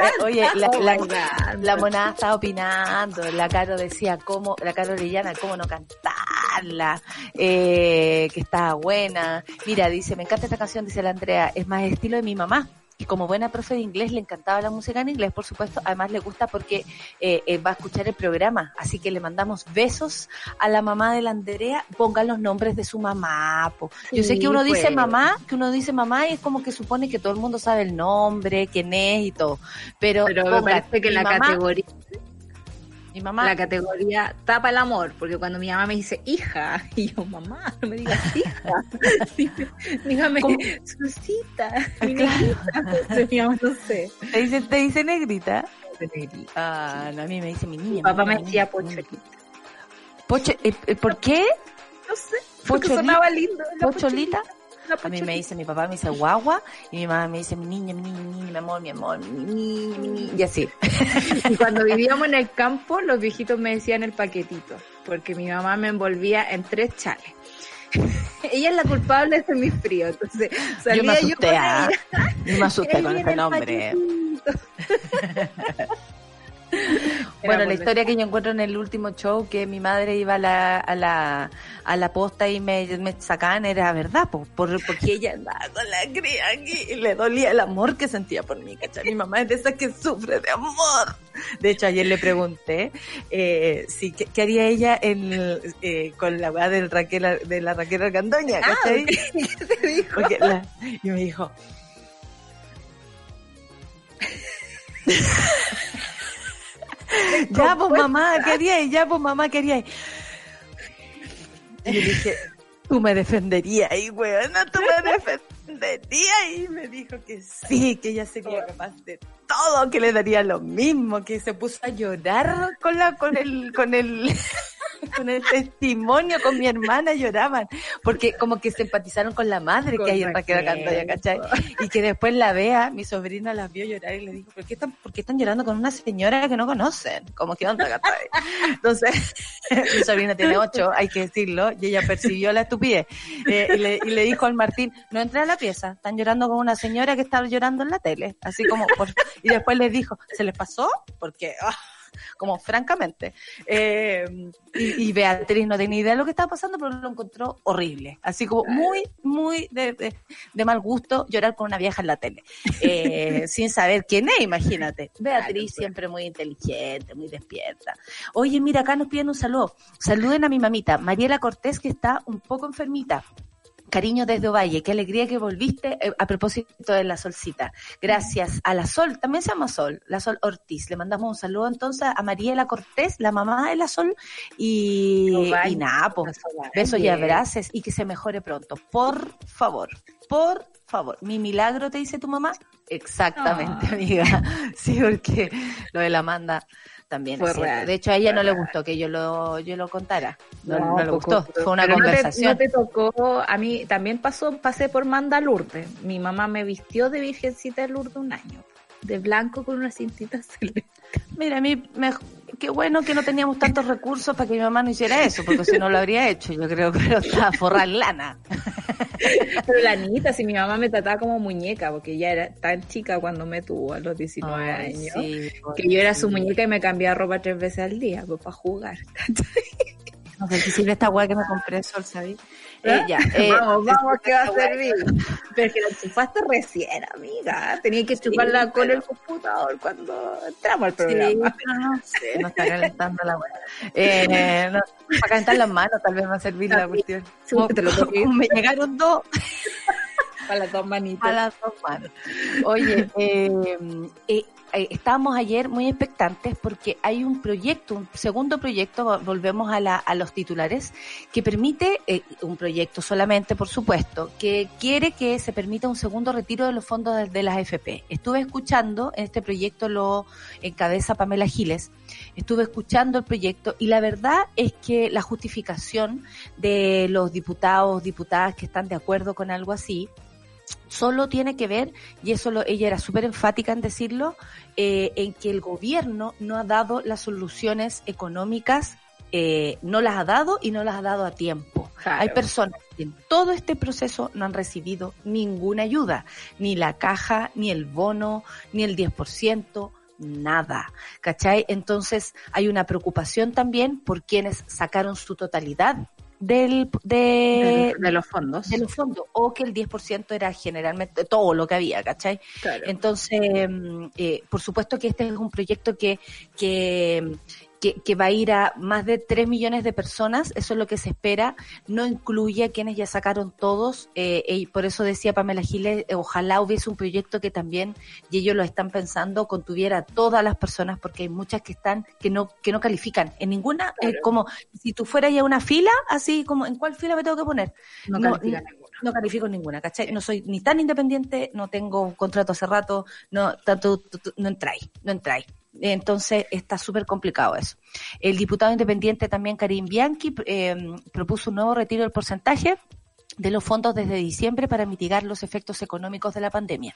Eh, Oye, la, la, la monada estaba opinando, la Caro decía cómo, la Caro Orellana, cómo no cantarla, eh, que estaba buena. Mira, dice, me encanta esta canción, dice la Andrea, es más estilo de mi mamá. Como buena profe de inglés le encantaba la música en inglés, por supuesto, además le gusta porque eh, eh, va a escuchar el programa, así que le mandamos besos a la mamá de la Andrea, pongan los nombres de su mamá. po. Yo sé que uno dice pues. mamá, que uno dice mamá y es como que supone que todo el mundo sabe el nombre, quién es y todo, pero, Pero me parece que la mamá, categoría, mi mamá, la categoría tapa el amor, porque cuando mi mamá me dice hija, y yo, mamá, no me digas hija, dígame. Susita, mi negrita. Mi mamá no sé. te dice, te dice negrita. Ah, no, a mí me dice mi niña. Mi papá me decía pocholita. Pocho, eh, eh, ¿Por qué? No sé, porque sonaba lindo. ¿Pocholita? La A mí me dice, mi papá me dice guagua, y mi mamá me dice mi niña, mi niña, mi niña, mi amor, mi amor, mi niña, mi niña, y así. Y cuando vivíamos en el campo, los viejitos me decían el paquetito, porque mi mamá me envolvía en tres chales. ella es la culpable de mi frío, entonces Yo salía me yo, asusté, con ah. ella. Yo me asusté con ese nombre. Bueno, la historia que yo encuentro en el último show, que mi madre iba a la, a la, a la posta y me, me sacaban, era verdad, po, por, porque ella andaba con la cría aquí y le dolía el amor que sentía por mí, ¿cachai? Mi mamá es de esas que sufre de amor. De hecho, ayer le pregunté eh, si, ¿qué, qué haría ella en, eh, con la weá del Raquel, de la Raquel Argandoña, Ah, ¿cachai? ¿Qué te dijo? Porque la- y me dijo. ya, pues mamá, ¿qué harías? Ya, pues mamá, ¿qué harías? Y le dije, tú me defenderías ahí, weona, tú me defenderías. Y me dijo que sí, que ella sería capaz de todo, que le daría lo mismo, que se puso a llorar con la, con el, con el, con el testimonio, con mi hermana lloraban, porque como que se empatizaron con la madre Con que hay en Raquel Cantoya, ¿cachai? Y que después la vea, mi sobrina las vio llorar y le dijo, ¿por qué están, por qué están llorando con una señora que no conocen? Como que onda, ¿cachai? Entonces, mi sobrina tiene ocho, hay que decirlo, y ella percibió la estupidez. Eh, y, le, y le dijo al Martín, no entré a la pieza, están llorando con una señora que está llorando en la tele, así como, por- y después les dijo, ¿se les pasó? Porque, ah, como francamente. Eh, y, y Beatriz no tenía idea de lo que estaba pasando, pero lo encontró horrible. Así como muy, muy de, de- de mal gusto llorar con una vieja en la tele. Eh, sin saber quién es, imagínate. Beatriz siempre muy inteligente, muy despierta. Oye, mira, acá nos piden un saludo. Saluden a mi mamita, Mariela Cortés, que está un poco enfermita. Cariño desde Ovalle, qué alegría que volviste eh, a propósito de la solcita. Gracias a la Sol, también se llama Sol, la Sol Ortiz. Le mandamos un saludo entonces a Mariela Cortés, la mamá de la Sol, y, Ovalle, y nada, pues, besos y abrazos y que se mejore pronto. Por favor, por favor. Mi milagro, te dice tu mamá. Exactamente, Ah. amiga. Sí, porque lo de la manda también Fue real, De hecho, a ella no le gustó que yo lo, yo lo contara. No, No, no le gustó. Fue una pero no te- conversación. No te, tocó, a mí también pasó, pasé por Manda Lourdes. Mi mamá me vistió de Virgencita de Lourdes un año, de blanco con una cintita celeste. Mira, a mí, me, qué bueno que no teníamos tantos recursos para que mi mamá no hiciera eso, porque si no lo habría hecho, yo creo, pero estaba forrar lana. Pero la niñita, si mi mamá me trataba como muñeca, porque ella era tan chica cuando me tuvo a los 19 Ay, años, sí, que yo era su muñeca y me cambiaba ropa tres veces al día, pues para jugar. No sé si sirve esta weá que me compré, Sol, ¿sabí? ¿Eh? Eh, ya, eh, vamos, vamos, que va a servir. Pero que la enchufaste recién, amiga. Tenía que chuparla con el computador cuando entramos al Sí, programa. pero no sé, no está calentando la weá. Eh, no, para calentar las manos tal vez va a servir la cuestión. Sí, te lo me llegaron dos Para las dos manitas. a las dos manos. Oye, eh, eh, eh, estábamos ayer muy expectantes porque hay un proyecto, un segundo proyecto, vo- volvemos a, la, a los titulares, que permite, eh, un proyecto solamente, por supuesto, que quiere que se permita un segundo retiro de los fondos de, las AFP. Estuve escuchando, este proyecto lo encabeza Pamela Giles, estuve escuchando el proyecto y la verdad es que la justificación de los diputados, diputadas que están de acuerdo con algo así, solo tiene que ver, y eso lo, ella era súper enfática en decirlo, eh, en que el gobierno no ha dado las soluciones económicas, eh, no las ha dado y no las ha dado a tiempo. Claro. Hay personas que en todo este proceso no han recibido ninguna ayuda, ni la caja, ni el bono, ni el 10%, nada. ¿Cachai? Entonces hay una preocupación también por quienes sacaron su totalidad del, de, de, de los fondos. de los fondos, o que el 10% era generalmente todo lo que había, ¿cachai? Claro. Entonces, mm, eh, por supuesto que este es un proyecto que, que, que, que va a ir a más de 3 millones de personas, eso es lo que se espera, no incluye a quienes ya sacaron todos, eh, y por eso decía Pamela Giles, eh, ojalá hubiese un proyecto que también, y ellos lo están pensando, contuviera a todas las personas, porque hay muchas que están, que no, que no califican, en ninguna, eh, Claro. como si tú fueras ya una fila, así como, ¿en cuál fila me tengo que poner? no, no, califican ninguno. no califico en ninguna, ¿cachai? No soy ni tan independiente, no tengo un contrato hace rato, no, tanto, no entráis, no entráis. Entonces está súper complicado eso. El diputado independiente también, Karim Bianchi, eh, propuso un nuevo retiro del porcentaje de los fondos desde diciembre para mitigar los efectos económicos de la pandemia.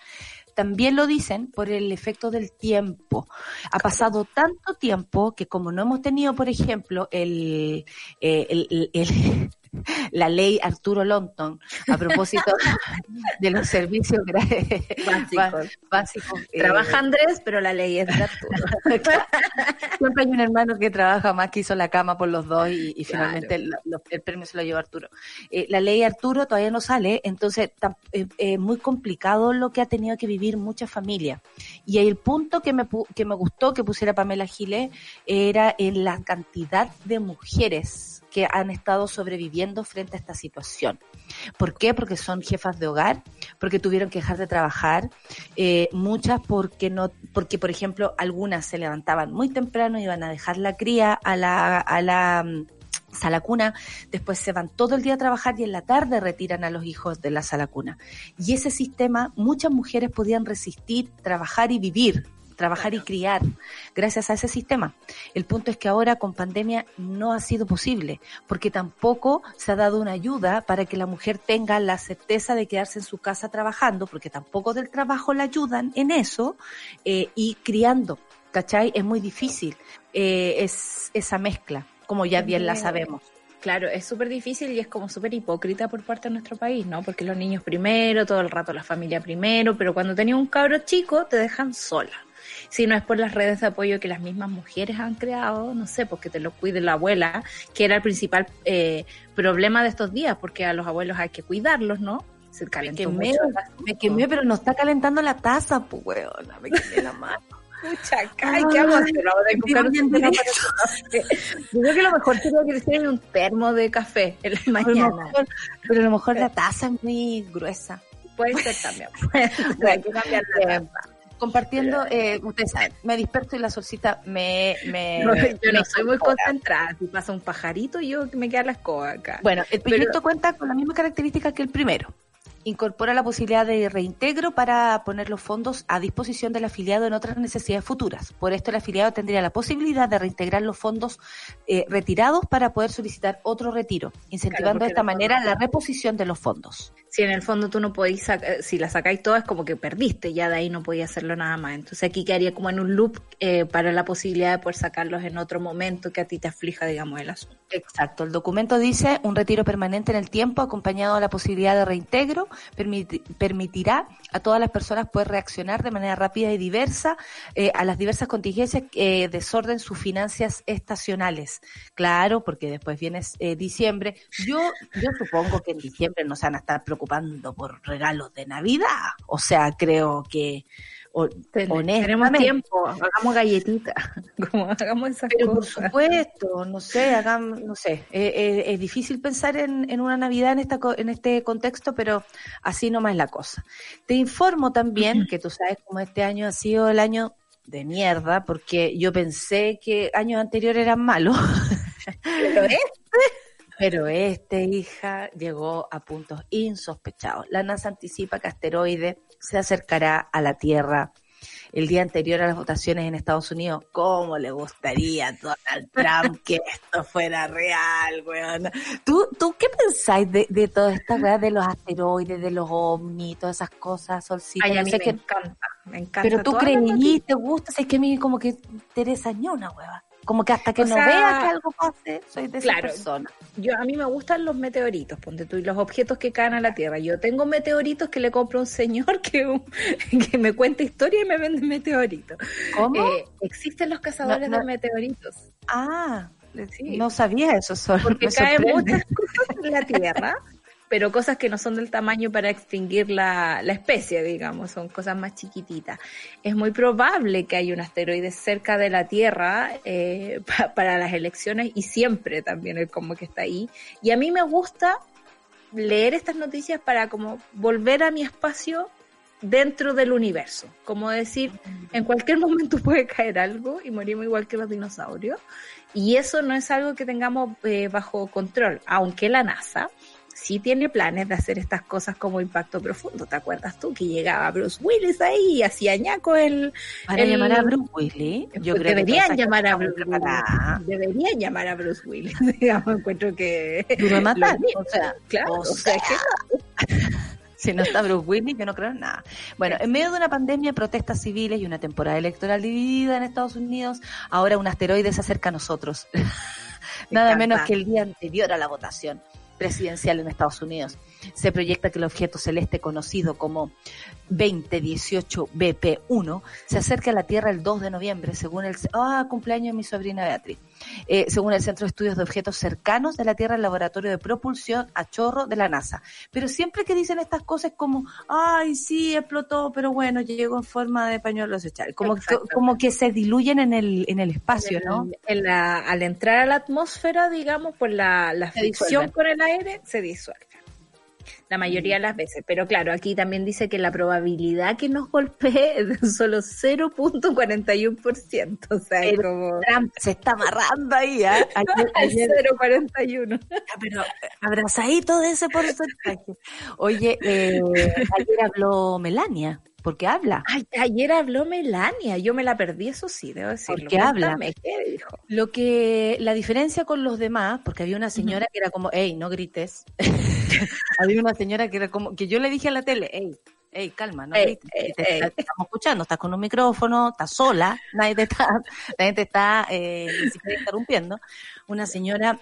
También lo dicen por el efecto del tiempo. Ha pasado tanto tiempo que como no hemos tenido, por ejemplo, el, eh, el- la ley Arturo Lonton a propósito de los servicios Básicos. básicos. eh, Trabaja Andrés, pero la ley es de Arturo. Siempre hay un hermano que trabaja más que hizo la cama por los dos y, y Claro. finalmente el, lo- el premio se lo llevó Arturo. Eh, la ley Arturo todavía no sale, entonces tam- eh, muy complicado lo que ha tenido que vivir muchas familias. Y el punto que me, que me gustó que pusiera Pamela Giles era en la cantidad de mujeres que han estado sobreviviendo frente a esta situación. ¿Por qué? Porque son jefas de hogar, porque tuvieron que dejar de trabajar, eh, muchas porque no, porque por ejemplo algunas se levantaban muy temprano, iban a dejar la cría a la, a la mm, sala cuna, después se van todo el día a trabajar y en la tarde retiran a los hijos de la sala cuna. Y ese sistema, muchas mujeres podían resistir, trabajar y vivir, trabajar y criar gracias a ese sistema. El punto es que ahora con pandemia no ha sido posible, porque tampoco se ha dado una ayuda para que la mujer tenga la certeza de quedarse en su casa trabajando, porque tampoco del trabajo la ayudan en eso, eh, y criando, ¿cachai? Es muy difícil eh, es esa mezcla, como ya bien la sabemos. Claro, es súper difícil y es como súper hipócrita por parte de nuestro país, ¿no? Porque los niños primero, todo el rato la familia primero, pero cuando tenías un cabro chico te dejan sola. Si no es por las redes de apoyo que las mismas mujeres han creado, no sé, porque te lo cuide la abuela, que era el principal eh, problema de estos días, porque a los abuelos hay que cuidarlos, ¿no? Se calentó quemé, mucho. Me quemé, pero no está calentando la taza, pues, weona, me quemé la mano. Pucha, ay, ¿qué vamos a hacer? Vamos a tener que buscar un Estoy sistema viendo para tu café. Yo creo que lo mejor sería que le hicieran un termo de café en la A lo mañana. mejor- pero a lo mejor la taza es muy gruesa. Puede ser también. Hay que cambiar la taza. Compartiendo, eh, ustedes saben, me disperso y la solcita me... me No, yo no me soy muy concentrada. Si pasa un pajarito, yo me queda la escoba acá. Bueno, el Pero- proyecto cuenta con la misma característica que el primero. Incorpora la posibilidad de reintegro para poner los fondos a disposición del afiliado en otras necesidades futuras. Por esto, el afiliado tendría la posibilidad de reintegrar los fondos eh, retirados para poder solicitar otro retiro, incentivando de esta manera la reposición de los fondos. Si en el fondo tú no podéis sacar, si la sacáis todas, es como que perdiste, ya de ahí no podías hacerlo nada más. Entonces aquí quedaría como en un loop eh, para la posibilidad de poder sacarlos en otro momento que a ti te aflija, digamos, el asunto. Exacto, el documento dice un retiro permanente en el tiempo acompañado de la posibilidad de reintegro permiti- permitirá a todas las personas poder reaccionar de manera rápida y diversa eh, a las diversas contingencias que desorden sus finanzas estacionales. Claro, porque después viene eh, diciembre. Yo, yo supongo que en diciembre no se van a estar preocupando por regalos de Navidad. O sea, creo que o- Tenemos tiempo, hagamos galletitas, como hagamos esas Pero por cosas. supuesto, no sé, hagan, no sé, eh, eh, es difícil pensar en, en una Navidad en, esta, en este contexto, pero así nomás es la cosa. Te informo también que tú sabes cómo este año ha sido el año de mierda, porque yo pensé que años anteriores eran malos, Pero es pero este, hija, llegó a puntos insospechados. La NASA anticipa que asteroide se acercará a la Tierra el día anterior a las votaciones en Estados Unidos. ¿Cómo le gustaría a Donald Trump que esto fuera real, weón? ¿Tú, tú qué pensáis de, de toda esta weá de los asteroides, de los ovnis, todas esas cosas, solcita? Ay, a mí sé me que- encanta, me encanta. pero tú creí, te gusta, es que a mí como que Teresa ni una hueva. Como que hasta que O no sea, vea que algo pase, soy de esa persona. Yo, a mí me gustan los meteoritos, ponte tú, y los objetos que caen a la Tierra. Yo tengo meteoritos que le compro a un señor que, que me cuenta historia y me vende meteoritos. ¿Cómo? Eh, existen los cazadores No, no. de meteoritos. Ah, Sí. No sabía eso, Sol. Porque caen muchas cosas en la Tierra, pero cosas que no son del tamaño para extinguir la, la especie, digamos, son cosas más chiquititas. Es muy probable que haya un asteroide cerca de la Tierra eh, pa- para las elecciones y siempre también es como que está ahí. Y a mí me gusta leer estas noticias para como volver a mi espacio dentro del universo. Como decir, en cualquier momento puede caer algo y morimos igual que los dinosaurios. Y eso no es algo que tengamos eh, bajo control, aunque la NASA sí tiene planes de hacer estas cosas como impacto profundo. ¿Te acuerdas tú que llegaba Bruce Willis ahí y hacía ñaco el... Para el- llamar a Bruce Willis, yo creo deberían llamar a Bruce. Willis. Deberían llamar a Bruce Willis. Digamos, encuentro que... Matar, Lo- o sea, claro, o o sea, que Si no está Bruce Willis, yo no creo en nada. Bueno, en medio de una pandemia, protestas civiles y una temporada electoral dividida en Estados Unidos, ahora un asteroide se acerca a nosotros. Nada menos que el día anterior a la votación presidencial en Estados Unidos. Se proyecta que el objeto celeste conocido como 2018 BP1 se acerca a la Tierra el 2 de noviembre, según el... Ah, cumpleaños de mi sobrina Beatriz. Eh, según el Centro de Estudios de Objetos Cercanos de la Tierra, el Laboratorio de Propulsión a Chorro de la NASA. Pero siempre que dicen estas cosas como, ay, sí, explotó, pero bueno, llegó en forma de pañuelo desechable. Como, que, como que se diluyen en el, en el espacio, ¿no? En la- al entrar a la atmósfera, digamos, por la, fricción disuelven. con el aire, se disuelve. La mayoría de las veces. Pero claro, aquí también dice que la probabilidad que nos golpee es de solo 0.41%. O sea, es como... Trump se está amarrando ahí, ¿ah? Ayer, ayer- 0.41. pero eh, abrazadito de ese porcentaje. Oye, eh, ayer habló Melania, porque habla. Ay, ayer habló Melania. Yo me la perdí, eso sí, debo decirlo. ¿Por qué habla? Cuéntame, ¿Qué dijo? Lo que, la diferencia con los demás, porque había una señora que era como, hey, no grites. había una señora que era como, que yo le dije a la tele, hey, hey, calma, no Ey, grites. ey, te, ey. te estamos escuchando, estás con un micrófono, estás sola, nadie te está, nadie te está eh, interrumpiendo. Una señora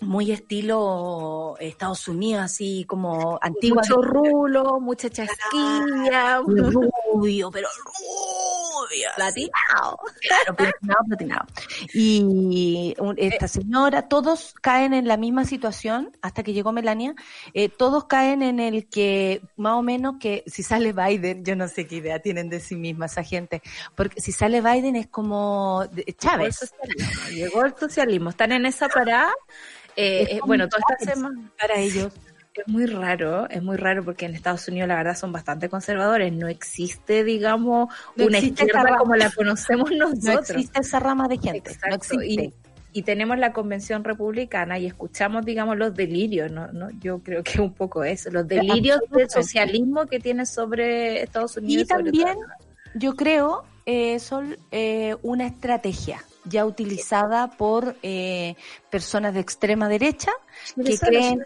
muy estilo Estados Unidos, así como antigua. Mucho rulo, mucha chasquilla, rubio, pero rubio. platinado. Claro, platinado, platinado. Y un- esta señora, todos caen en la misma situación, hasta que llegó Melania, eh, todos caen en el que, más o menos, que si sale Biden, yo no sé qué idea tienen de sí misma esa gente, porque si sale Biden es como de- Llegó el Chávez. socialismo, Llegó el socialismo. Están en esa parada. Eh, Es eh, bueno, toda esta semana para ellos. es muy raro, es muy raro porque en Estados Unidos la verdad son bastante conservadores. No existe, digamos, No una existe izquierda como la conocemos No nosotros. existe esa rama de gente. Exacto, No existe. Y, y tenemos la convención republicana y escuchamos, digamos, los delirios, ¿no? ¿no? Yo creo que es un poco eso, los delirios del socialismo que tiene sobre Estados Unidos. Y también, yo creo, eh, Sol, eh, una estrategia ya utilizada por eh, personas de extrema derecha que creen,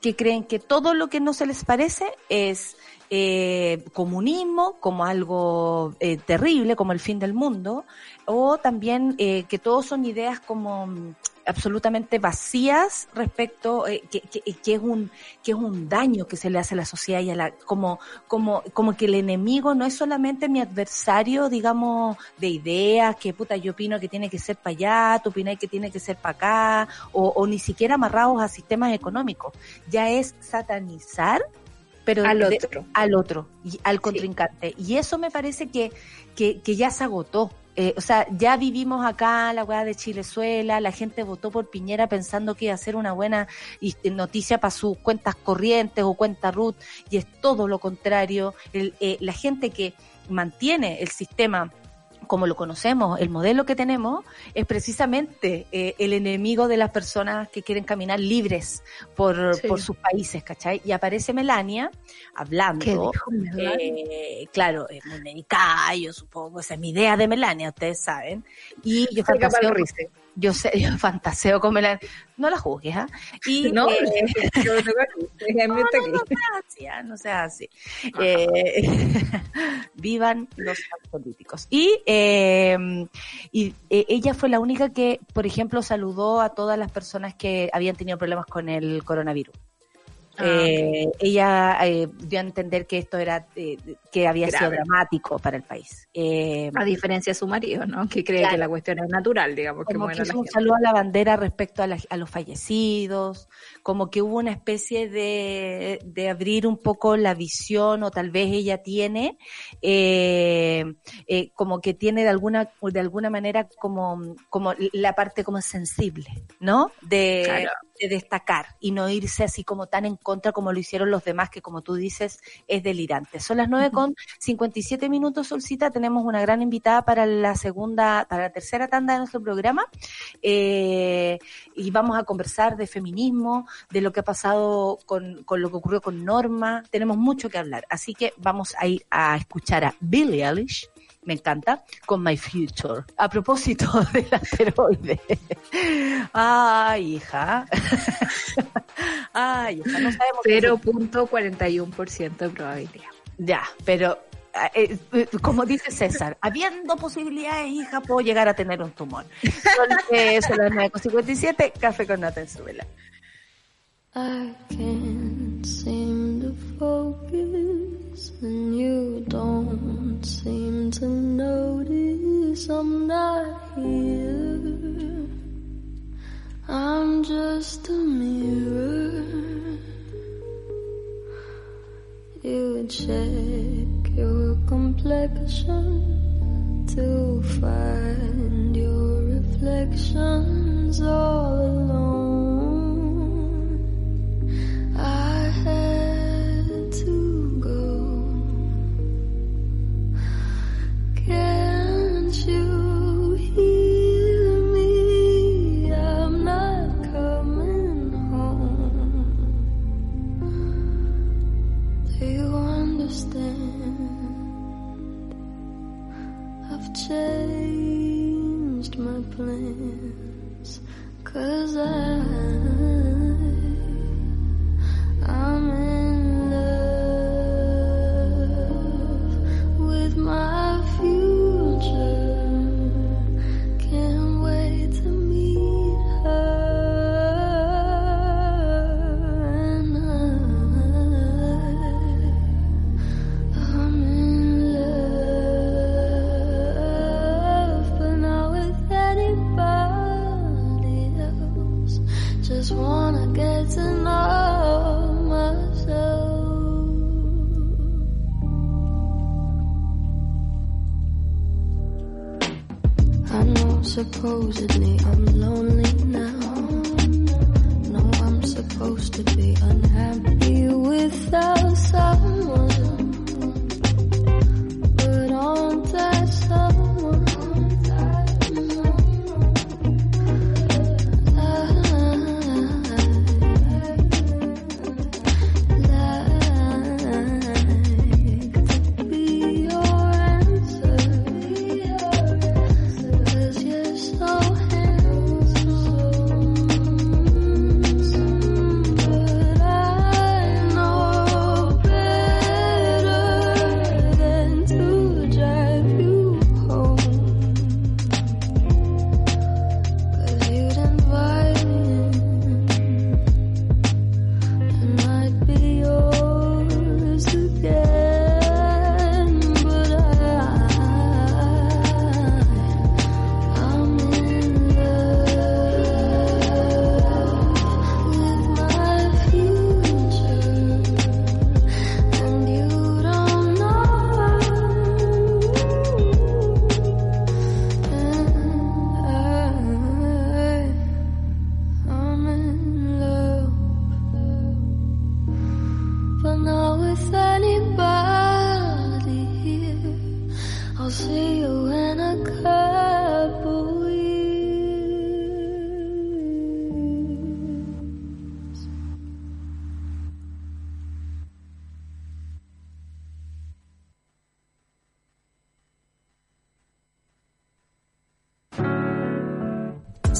que creen que todo lo que no se les parece es eh, comunismo como algo eh, terrible, como el fin del mundo, o también eh, que todos son ideas como mm, absolutamente vacías respecto eh, que, que, que es un que es un daño que se le hace a la sociedad y a la como como como que el enemigo no es solamente mi adversario digamos de ideas que puta yo opino que tiene que ser para allá tú opinas que tiene que ser para acá o, o ni siquiera amarrados a sistemas económicos. Ya es satanizar pero Al de- otro. al otro y al contrincante y eso me parece que que, que ya se agotó Eh, o sea, ya vivimos acá la weá de Chilezuela, la gente votó por Piñera pensando que iba a ser una buena y- noticia para sus cuentas corrientes o cuenta RUT, y es todo lo contrario. El, eh, la gente que mantiene el sistema como lo conocemos, el modelo que tenemos, es precisamente eh, el enemigo de las personas que quieren caminar libres por, Sí. por sus países, ¿cachai? Y aparece Melania hablando. Eh, claro, es muy medicada, yo supongo, esa es mi idea de Melania, ustedes saben. Y yo fantaseo. Yo sé, yo fantaseo con Melania. No la juzgues, ¿ah? Y, No, eh, yo no no, no, sea así, ¿ah? no sea así. Eh, vivan los políticos. Y, eh, y eh, ella fue la única que, por ejemplo, saludó a todas las personas que habían tenido problemas con el coronavirus. Ah, Eh, ella eh, dio a entender que esto era eh, que había sido Grave. dramático para el país. Eh, A diferencia de su marido, ¿no? Que cree Claro. que la cuestión es natural, digamos, que como que la hizo un saludo a la bandera respecto a, la- a los fallecidos, como que hubo una especie de, de abrir un poco la visión, o tal vez ella tiene, eh, eh, como que tiene de alguna, de alguna manera como, como la parte como sensible, ¿no? De, Claro. De destacar y no irse así como tan en contra como lo hicieron los demás, que como tú dices, es delirante. Son las 9 con 57 minutos, Solcita. Tenemos una gran invitada para la segunda, para la tercera tanda de nuestro programa. Eh, y vamos a conversar de feminismo, de lo que ha pasado con, con lo que ocurrió con Norma. Tenemos mucho que hablar. Así que vamos a ir a escuchar a Billie Eilish. Me encanta, con My Future. A propósito del asteroide. Ay, hija. Ay, hija, no sabemos. qué 0.41% de probabilidad. ya, pero eh, eh, como dice César, habiendo posibilidades, hija, puedo llegar a tener un tumor. Son, eh, son las 9.57, café con nata en su vela. I can't seem to focus, and you don't seem to notice I'm not here. I'm just a mirror. You check your complexion to find your reflections all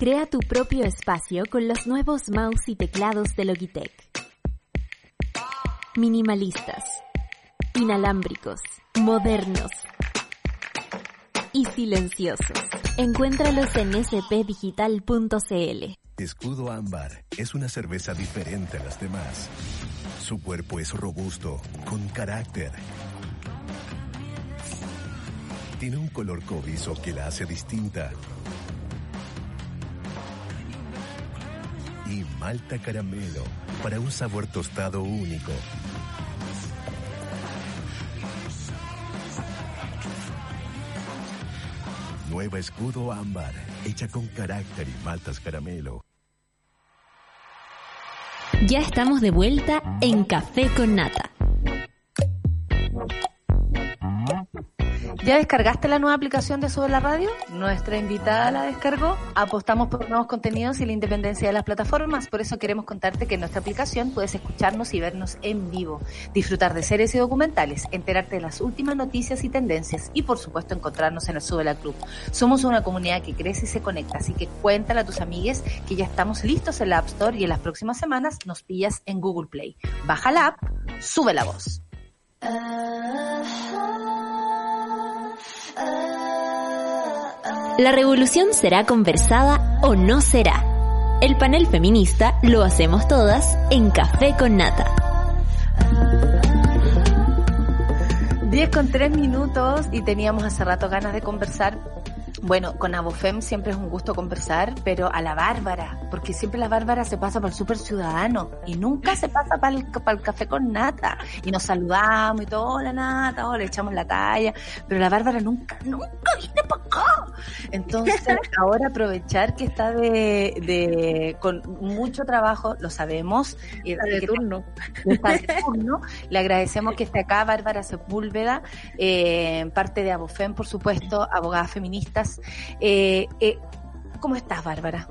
Crea tu propio espacio con los nuevos mouse y teclados de Logitech. Minimalistas, inalámbricos, modernos y silenciosos. Encuéntralos en spdigital.cl. Escudo Ámbar es una cerveza diferente a las demás. Su cuerpo es robusto, con carácter. Tiene un color cobrizo que la hace distinta. Malta caramelo para un sabor tostado único. Nueva Escudo Ámbar, hecha con carácter y maltas caramelo. Ya estamos de vuelta en Café con Nata. ¿Ya descargaste la nueva aplicación de Sube la Radio? Nuestra invitada la descargó. Apostamos por nuevos contenidos y la independencia de las plataformas. Por eso queremos contarte que en nuestra aplicación puedes escucharnos y vernos en vivo, disfrutar de series y documentales, enterarte de las últimas noticias y tendencias y por supuesto encontrarnos en el Sube la Club. Somos una comunidad que crece y se conecta, así que cuéntale a tus amigues que ya estamos listos en la App Store y en las próximas semanas nos pillas en Google Play. Baja la app, sube la voz. La revolución será conversada o no será. El panel feminista lo hacemos todas en Café con Nata. 10 con 3 minutos y teníamos hace rato ganas de conversar. Bueno, con Abofem siempre es un gusto conversar, pero a la Bárbara, porque siempre la Bárbara se pasa para el super ciudadano y nunca se pasa para el, para el café con nata. Y nos saludamos y todo, hola nata, le echamos la talla, pero la Bárbara nunca, nunca viene para acá. Entonces, ahora aprovechar que está de, de con mucho trabajo, lo sabemos, y Está de turno. está de turno. Le agradecemos que esté acá, Bárbara Sepúlveda, eh, parte de Abofem, por supuesto, abogadas Eh, eh, ¿Cómo estás, Bárbara?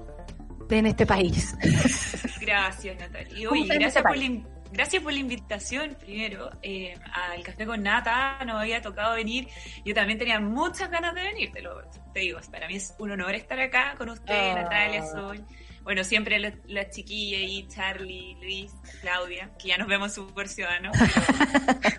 En este país. Gracias, Natalia. Y ¿Cómo oye, está en gracias este por, la, gracias por la invitación, primero, eh, al Café con Nata. Nos había tocado venir. Yo también tenía muchas ganas de venir, te lo te digo. Para mí es un honor estar acá con usted, Ah. Natalia, Sol. Bueno, siempre la, la chiquilla y Charlie, Luis, Claudia, que ya nos vemos súper ciudadanos.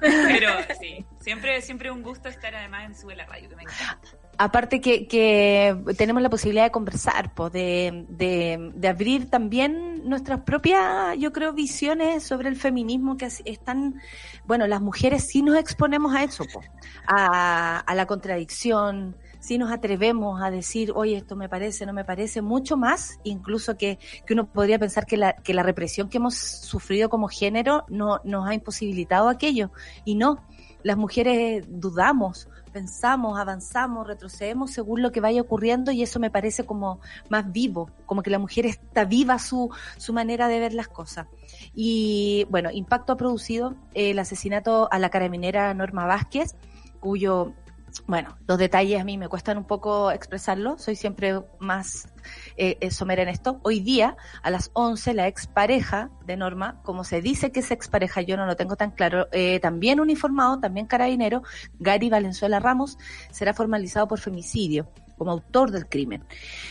Pero, pero sí, siempre, siempre un gusto estar además en Sube la Radio, que me encanta. Aparte que, que tenemos la posibilidad de conversar, pues, de, abrir también nuestras propias, yo creo, visiones sobre el feminismo que es- están, bueno, las mujeres sí nos exponemos a eso, pues, a, a la contradicción, sí nos atrevemos a decir, oye, esto me parece, no me parece, mucho más, incluso que, que uno podría pensar que la, que la represión que hemos sufrido como género no, nos ha imposibilitado aquello, y no, las mujeres dudamos, pensamos, avanzamos, retrocedemos según lo que vaya ocurriendo y eso me parece como más vivo, como que la mujer está viva su, su manera de ver las cosas. Y bueno, Impacto ha producido el asesinato a la carabinera Norma Vázquez, cuyo, bueno, los detalles a mí me cuestan un poco expresarlo, soy siempre más eh, eh, somera en esto. Hoy día, a las 11, la expareja de Norma, como se dice que es expareja, yo no lo tengo tan claro, eh, también uniformado, también carabinero, Gary Valenzuela Ramos, será formalizado por femicidio como autor del crimen.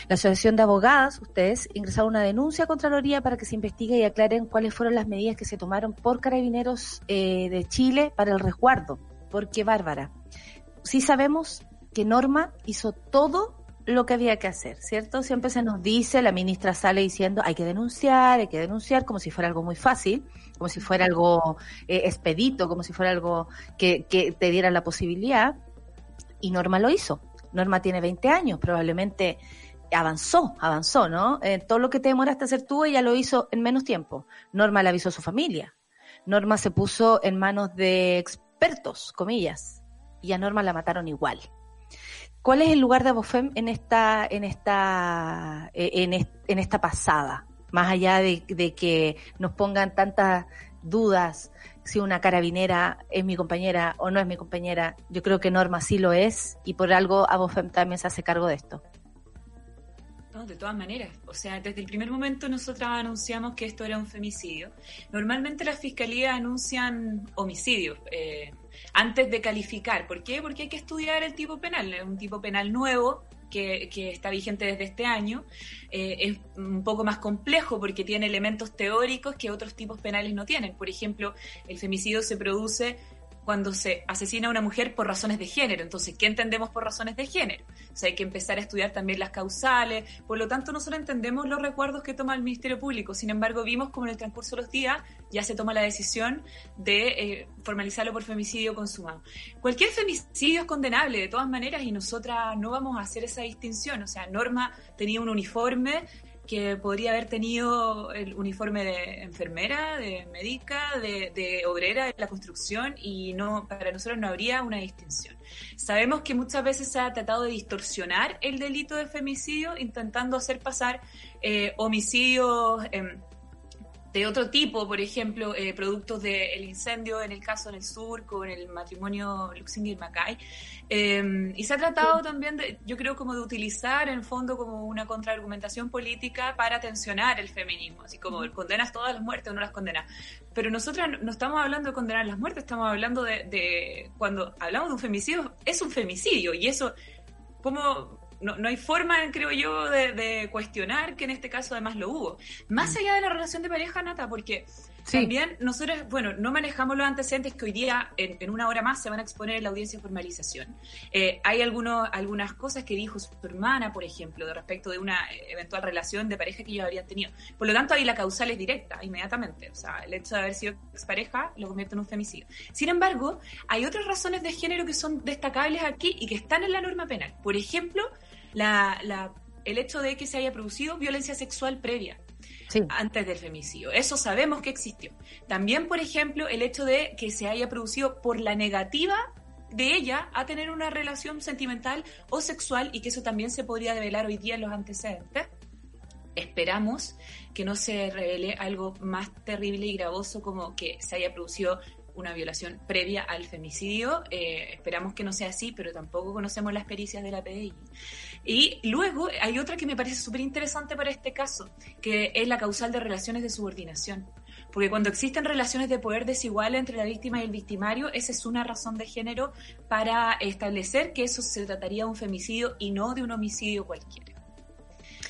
La Asociación de Abogadas, ustedes, ingresaron una denuncia a Contraloría para que se investigue y aclaren cuáles fueron las medidas que se tomaron por carabineros eh, de Chile para el resguardo. Porque, Bárbara, sí sabemos que Norma hizo todo lo que había que hacer, ¿cierto? Siempre se nos dice, la ministra sale diciendo, hay que denunciar, hay que denunciar, como si fuera algo muy fácil, como si fuera algo eh, expedito, como si fuera algo que, que te diera la posibilidad. Y Norma lo hizo. Norma tiene 20 años, probablemente avanzó, avanzó, ¿no? Eh, todo lo que te demoraste hacer tú, ella lo hizo en menos tiempo. Norma le avisó a su familia. Norma se puso en manos de expertos, comillas, y a Norma la mataron igual. ¿Cuál es el lugar de Abofem en esta, en esta, eh, en, en esta pasada? Más allá de, de que nos pongan tantas dudas si una carabinera es mi compañera o no es mi compañera, yo creo que Norma sí lo es y por algo Abofem también se hace cargo de esto. No, de todas maneras. O sea, desde el primer momento nosotras anunciamos que esto era un femicidio. Normalmente las fiscalías anuncian homicidios eh, antes de calificar. ¿Por qué? Porque hay que estudiar el tipo penal. Es un tipo penal nuevo que, está vigente desde este año. Eh, es un poco más complejo porque tiene elementos teóricos que otros tipos penales no tienen. Por ejemplo, el femicidio se produce cuando se asesina a una mujer por razones de género. Entonces, ¿qué entendemos por razones de género? O sea, hay que empezar a estudiar también las causales. Por lo tanto, nosotros entendemos los recuerdos que toma el Ministerio Público. Sin embargo, vimos como en el transcurso de los días ya se toma la decisión de eh, formalizarlo por femicidio consumado. Cualquier femicidio es condenable de todas maneras y nosotras no vamos a hacer esa distinción. O sea, Norma tenía un uniforme que podría haber tenido el uniforme de enfermera, de médica, de, obrera de la construcción y no para nosotros no habría una distinción. Sabemos que muchas veces se ha tratado de distorsionar el delito de femicidio intentando hacer pasar eh, homicidios eh, de otro tipo, por ejemplo, eh, productos del incendio en el caso en el sur con el matrimonio Luxinger-Mackay. Eh, y se ha tratado también, de, yo creo, como de utilizar en el fondo como una contraargumentación política para tensionar el feminismo, así como condenas todas las muertes o no las condenas. Pero nosotras no estamos hablando de condenar las muertes, estamos hablando de, de cuando hablamos de un femicidio, es un femicidio y eso, como no, no, hay forma, creo yo, de, de, cuestionar que en este caso además lo hubo. Más allá de la relación de pareja, Nata, porque sí. también nosotros, bueno, no manejamos los antecedentes que hoy día, en, en, una hora más, se van a exponer en la audiencia de formalización. Eh, hay algunos, algunas cosas que dijo su hermana, por ejemplo, de respecto de una eventual relación de pareja que ellos habrían tenido. Por lo tanto, ahí la causal es directa, inmediatamente. O sea, el hecho de haber sido expareja lo convierte en un femicidio. Sin embargo, hay otras razones de género que son destacables aquí y que están en la norma penal. Por ejemplo, la, la, el hecho de que se haya producido violencia sexual previa. Sí. antes del femicidio. Eso sabemos que existió. También, por ejemplo, el hecho de que se haya producido por la negativa de ella a tener una relación sentimental o sexual y que eso también se podría develar hoy día en los antecedentes. Esperamos que no se revele algo más terrible y gravoso como que se haya producido una violación previa al femicidio. Eh, esperamos que no sea así, pero tampoco conocemos las pericias de la PDI. Y luego hay otra que me parece súper interesante para este caso, que es la causal de relaciones de subordinación. Porque cuando existen relaciones de poder desigual entre la víctima y el victimario, esa es una razón de género para establecer que eso se trataría de un femicidio y no de un homicidio cualquiera.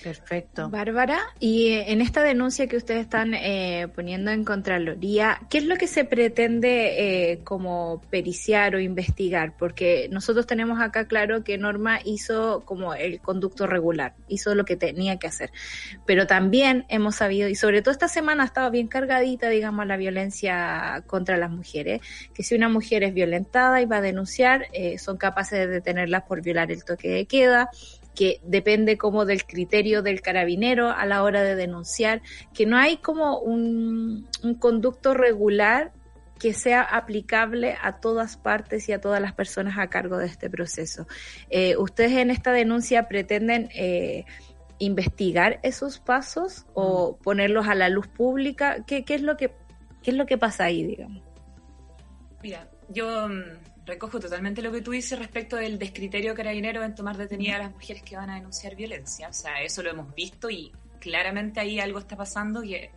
Perfecto. Bárbara, y en esta denuncia que ustedes están eh, poniendo en Contraloría, ¿qué es lo que se pretende eh, como periciar o investigar? Porque nosotros tenemos acá claro que Norma hizo como el conducto regular, hizo lo que tenía que hacer. Pero también hemos sabido, y sobre todo esta semana ha estado bien cargadita, digamos, la violencia contra las mujeres, que si una mujer es violentada y va a denunciar, eh, son capaces de detenerlas por violar el toque de queda que depende como del criterio del carabinero a la hora de denunciar, que no hay como un, un conducto regular que sea aplicable a todas partes y a todas las personas a cargo de este proceso. Eh, ¿Ustedes en esta denuncia pretenden eh, investigar esos pasos o mm. ponerlos a la luz pública? ¿Qué, qué, es lo que, ¿Qué es lo que pasa ahí, digamos? Mira, yo recojo totalmente lo que tú dices respecto del descriterio carabinero en tomar detenida a las mujeres que van a denunciar violencia. O sea, eso lo hemos visto y claramente ahí algo está pasando que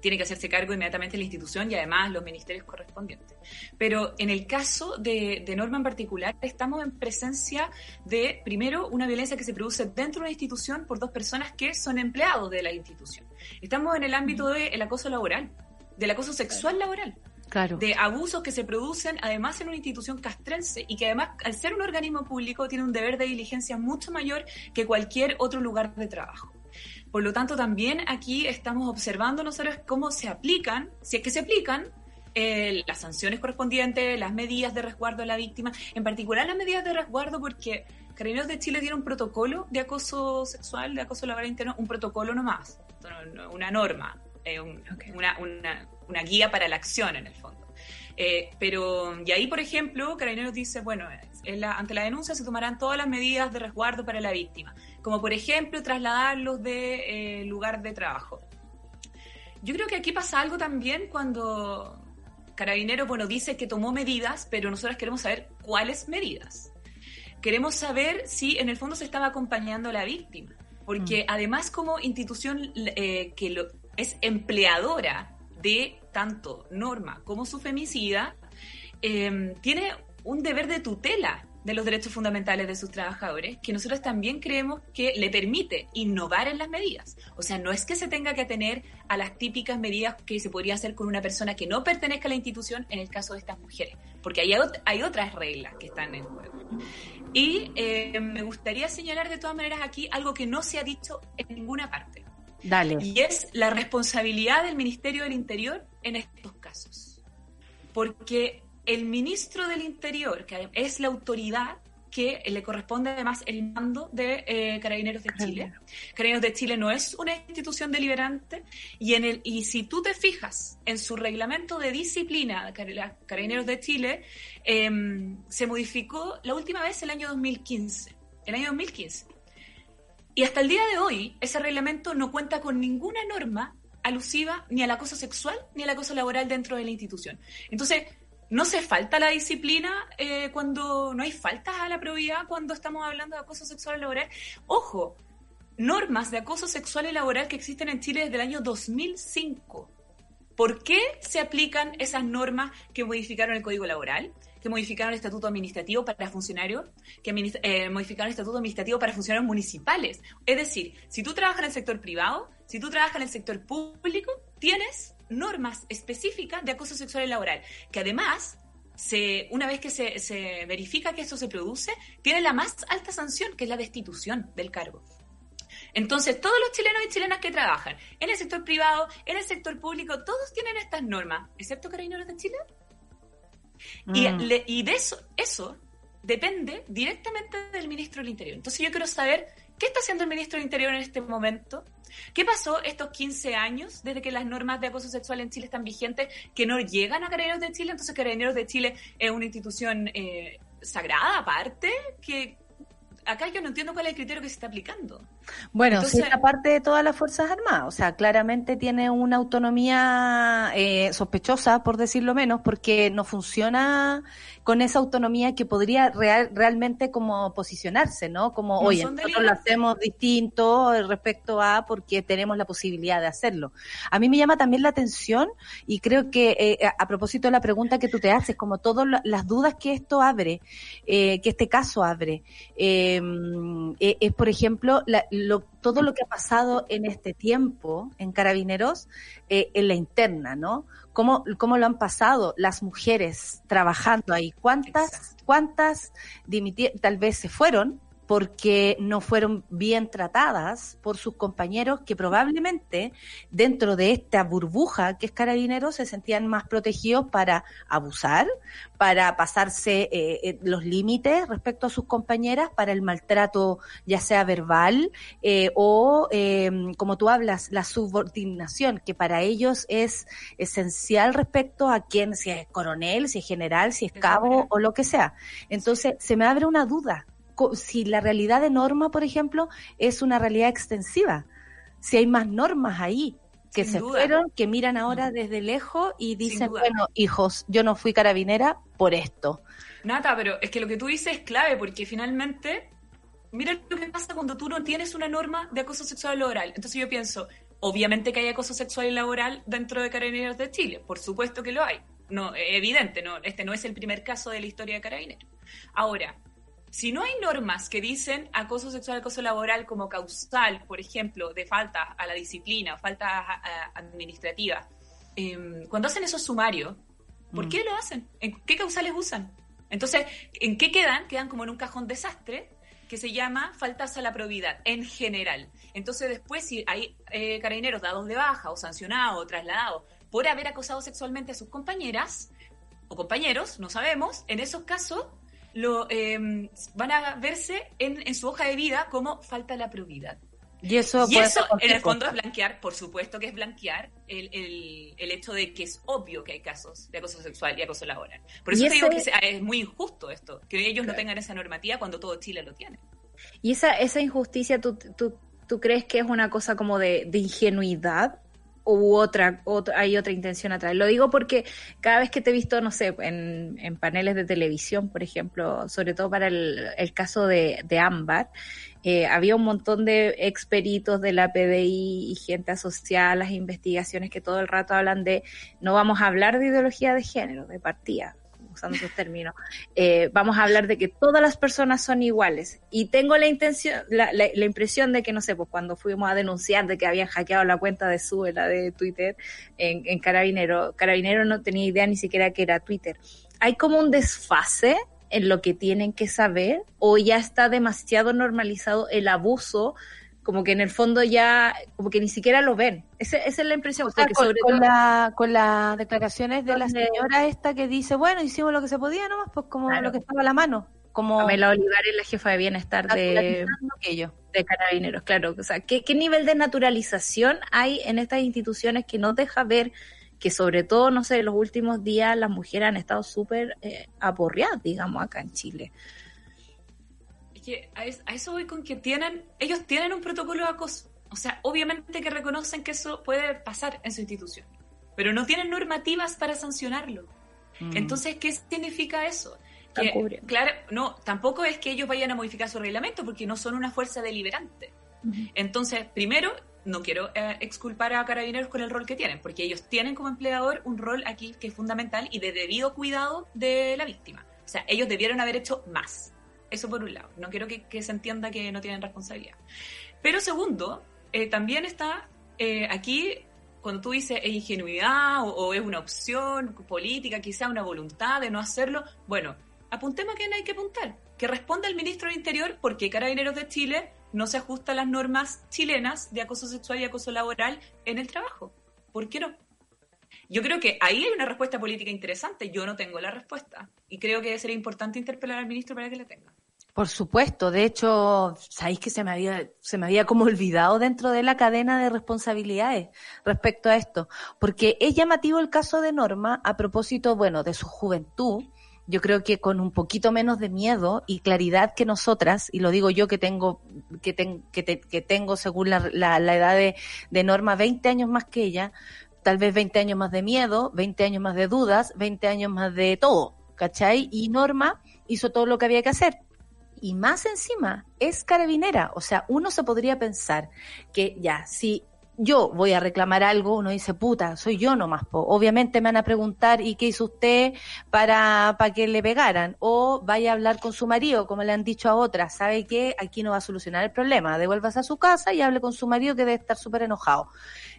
tiene que hacerse cargo inmediatamente la institución y además los ministerios correspondientes. Pero en el caso de, de, Norma en particular, estamos en presencia de, primero, una violencia que se produce dentro de una institución por dos personas que son empleados de la institución. Estamos en el ámbito del acoso laboral, del acoso sexual laboral. Claro. de abusos que se producen además en una institución castrense y que además al ser un organismo público tiene un deber de diligencia mucho mayor que cualquier otro lugar de trabajo. Por lo tanto, también aquí estamos observando nosotros cómo se aplican, si es que se aplican, eh, las sanciones correspondientes, las medidas de resguardo a la víctima, en particular las medidas de resguardo porque Carabineros de Chile tiene un protocolo de acoso sexual, de acoso laboral interno, un protocolo nomás, una norma, eh, un, okay. una, una, una, guía para la acción en el fondo. Eh, pero, y ahí, por ejemplo, Carabineros dice, bueno, la, ante la denuncia se tomarán todas las medidas de resguardo para la víctima, como por ejemplo trasladarlos de eh, lugar de trabajo. Yo creo que aquí pasa algo también cuando Carabineros, bueno, dice que tomó medidas, pero nosotros queremos saber cuáles medidas. Queremos saber si en el fondo se estaba acompañando a la víctima Porque además como institución eh, que lo, es empleadora de tanto Norma como su femicida, eh, tiene un deber de tutela de los derechos fundamentales de sus trabajadores, que nosotros también creemos que le permite innovar en las medidas. O sea, no es que se tenga que atener a las típicas medidas que se podría hacer con una persona que no pertenezca a la institución en el caso de estas mujeres, porque hay, hay otras reglas que están en juego. Y eh, me gustaría señalar de todas maneras aquí algo que no se ha dicho en ninguna parte, Dale. y es la responsabilidad del Ministerio del Interior en estos casos. Porque el ministro del Interior, que es la autoridad que le corresponde además el mando de eh, Carabineros de Chile. Carabineros de Chile no es una institución deliberante y en el y si tú te fijas en su reglamento de disciplina Carabineros de Chile em, se modificó la última vez el año 2015, el año 2015. Y hasta el día de hoy, ese reglamento no cuenta con ninguna norma alusiva ni al acoso sexual ni al acoso laboral dentro de la institución. Entonces, no se falta la disciplina eh, cuando no hay faltas a la probidad cuando estamos hablando de acoso sexual laboral. Ojo, normas de acoso sexual y laboral que existen en Chile desde el año 2005. ¿Por qué se aplican esas normas que modificaron el Código Laboral, que modificaron el Estatuto Administrativo para funcionarios, que eh, modificaron el Estatuto Administrativo para funcionarios municipales? Es decir, si tú trabajas en el sector privado, si tú trabajas en el sector público, tienes normas específicas de acoso sexual y laboral, que además, se, una vez que se, se verifica que esto se produce, tiene la más alta sanción, que es la destitución del cargo. Entonces, todos los chilenos y chilenas que trabajan en el sector privado, en el sector público, todos tienen estas normas, excepto Carabineros de Chile. Y, Mm. le- y de eso, eso depende directamente del ministro del Interior. Entonces, yo quiero saber qué está haciendo el ministro del Interior en este momento. ¿Qué pasó estos 15 años desde que las normas de acoso sexual en Chile están vigentes que no llegan a Carabineros de Chile? Entonces, Carabineros de Chile es una institución eh, sagrada aparte que acá yo no entiendo cuál es el criterio que se está aplicando. Bueno, Entonces- sí, es parte de todas las Fuerzas Armadas, o sea, claramente tiene una autonomía eh, sospechosa, por decirlo menos, porque no funciona con esa autonomía que podría real, realmente como posicionarse, ¿no? Como, No oye, nosotros lo hacemos distinto respecto a porque tenemos la posibilidad de hacerlo. A mí me llama también la atención y creo que eh, a, a propósito de la pregunta que tú te haces, como todas la- las dudas que esto abre, eh, que este caso abre, eh, eh, es, por ejemplo, la- lo- todo lo que ha pasado en este tiempo en Carabineros, eh, en la interna, ¿no? ¿Cómo, ¿Cómo lo han pasado las mujeres trabajando ahí? ¿Cuántas, Exacto. cuántas tal vez se fueron porque no fueron bien tratadas por sus compañeros que probablemente dentro de esta burbuja que es Carabineros se sentían más protegidos para abusar, para pasarse eh, eh, los límites respecto a sus compañeras, para el maltrato ya sea verbal eh, o, eh, como tú hablas, la subordinación, que para ellos es esencial respecto a quién, si es coronel, si es general, si es cabo o lo que sea. Entonces, se me abre una duda. Si la realidad de norma, por ejemplo, es una realidad extensiva, si hay más normas ahí que Sin se duda. fueron, que miran ahora desde lejos y dicen, bueno, hijos, yo no fui carabinera por esto. Nata, pero es que lo que tú dices es clave porque finalmente, mira lo que pasa cuando tú no tienes una norma de acoso sexual laboral. Entonces yo pienso, obviamente que hay acoso sexual y laboral dentro de Carabineros de Chile, por supuesto que lo hay. No, eh, evidente, no, este no es el primer caso de la historia de Carabineros. Ahora, si no hay normas que dicen acoso sexual, acoso laboral como causal, por ejemplo, de falta a la disciplina, falta administrativa, eh, cuando hacen esos sumarios, ¿por Mm. qué lo hacen? ¿En qué causales usan? Entonces, ¿en qué quedan? Quedan como en un cajón desastre que se llama faltas a la probidad en general. Entonces, después, si hay eh, carabineros dados de baja o sancionados o trasladados por haber acosado sexualmente a sus compañeras o compañeros, no sabemos, en esos casos lo eh, van a verse en, en su hoja de vida como falta la probidad. Y eso, Y en el fondo, es blanquear, por supuesto que es blanquear el, el, el hecho de que es obvio que hay casos de acoso sexual y acoso laboral. Por eso te digo que es muy injusto esto, que ellos no tengan esa normativa cuando todo Chile lo tiene. Y esa, esa injusticia, ¿tú, tú, tú crees que es una cosa como de, de ingenuidad? U otra, otra, hay otra intención atrás. Lo digo porque cada vez que te he visto, no sé, en, paneles de televisión, por ejemplo, sobre todo para el, el caso de, de Ámbar, eh, había un montón de experitos de la PDI y gente asociada a las investigaciones que todo el rato hablan de no vamos a hablar de ideología de género, de partida, usando esos términos, eh, vamos a hablar de que todas las personas son iguales. Y tengo la intención, la, la, impresión de que, no sé, pues cuando fuimos a denunciar de que habían hackeado la cuenta de Suela de Twitter en, en Carabinero, Carabinero no tenía idea ni siquiera que era Twitter. Hay como un desfase en lo que tienen que saber o ya está demasiado normalizado el abuso como que en el fondo ya, como que ni siquiera lo ven. Esa, esa es la impresión. O sea, porque con, sobre con todo- la, con las declaraciones de la señora esta que dice, bueno, hicimos lo que se podía nomás, pues como Claro. lo que estaba a la mano, como Pamela Olivares, la jefa de bienestar de carabineros, claro. O sea, ¿qué, ¿qué nivel de naturalización hay en estas instituciones que nos deja ver que sobre todo, no sé, en los últimos días las mujeres han estado súper eh, aporreadas, digamos, acá en Chile? Que a, es- a eso voy con que tienen, ellos tienen un protocolo de acoso. O sea, obviamente que reconocen que eso puede pasar en su institución, pero no tienen normativas para sancionarlo. Mm. Entonces, ¿qué significa eso? Que, claro, no, tampoco es que ellos vayan a modificar su reglamento porque no son una fuerza deliberante. Entonces, primero, no quiero eh, exculpar a carabineros con el rol que tienen, porque ellos tienen como empleador un rol aquí que es fundamental y de debido cuidado de la víctima. O sea, ellos debieron haber hecho más. Eso por un lado. No quiero que, se entienda que no tienen responsabilidad. Pero segundo, eh, también está eh, aquí, cuando tú dices es ingenuidad o, o es una opción política, quizá una voluntad de no hacerlo, bueno, apuntemos a quién hay que apuntar. Que responda el ministro del Interior por qué Carabineros de Chile no se ajusta a las normas chilenas de acoso sexual y acoso laboral en el trabajo. ¿Por qué no? Yo creo que ahí hay una respuesta política interesante. Yo no tengo la respuesta. Y creo que sería importante interpelar al ministro para que la tenga. Por supuesto, de hecho, sabéis que se me había, se me había como olvidado dentro de la cadena de responsabilidades respecto a esto, porque es llamativo el caso de Norma a propósito, bueno, de su juventud. Yo creo que con un poquito menos de miedo y claridad que nosotras, y lo digo yo que tengo, que, ten- que, que tengo según la, la- la edad de, de Norma 20 años más que ella, tal vez 20 años más de miedo, 20 años más de dudas, 20 años más de todo, ¿cachai? Y Norma hizo todo lo que había que hacer y más encima es carabinera. O sea, uno se podría pensar que ya, si yo voy a reclamar algo, uno dice, puta, soy yo nomás. Po. Obviamente me van a preguntar, ¿y qué hizo usted para, para que le pegaran? O vaya a hablar con su marido, como le han dicho a otras, ¿sabe qué? Aquí no va a solucionar el problema. Devuélvase a su casa y hable con su marido que debe estar súper enojado.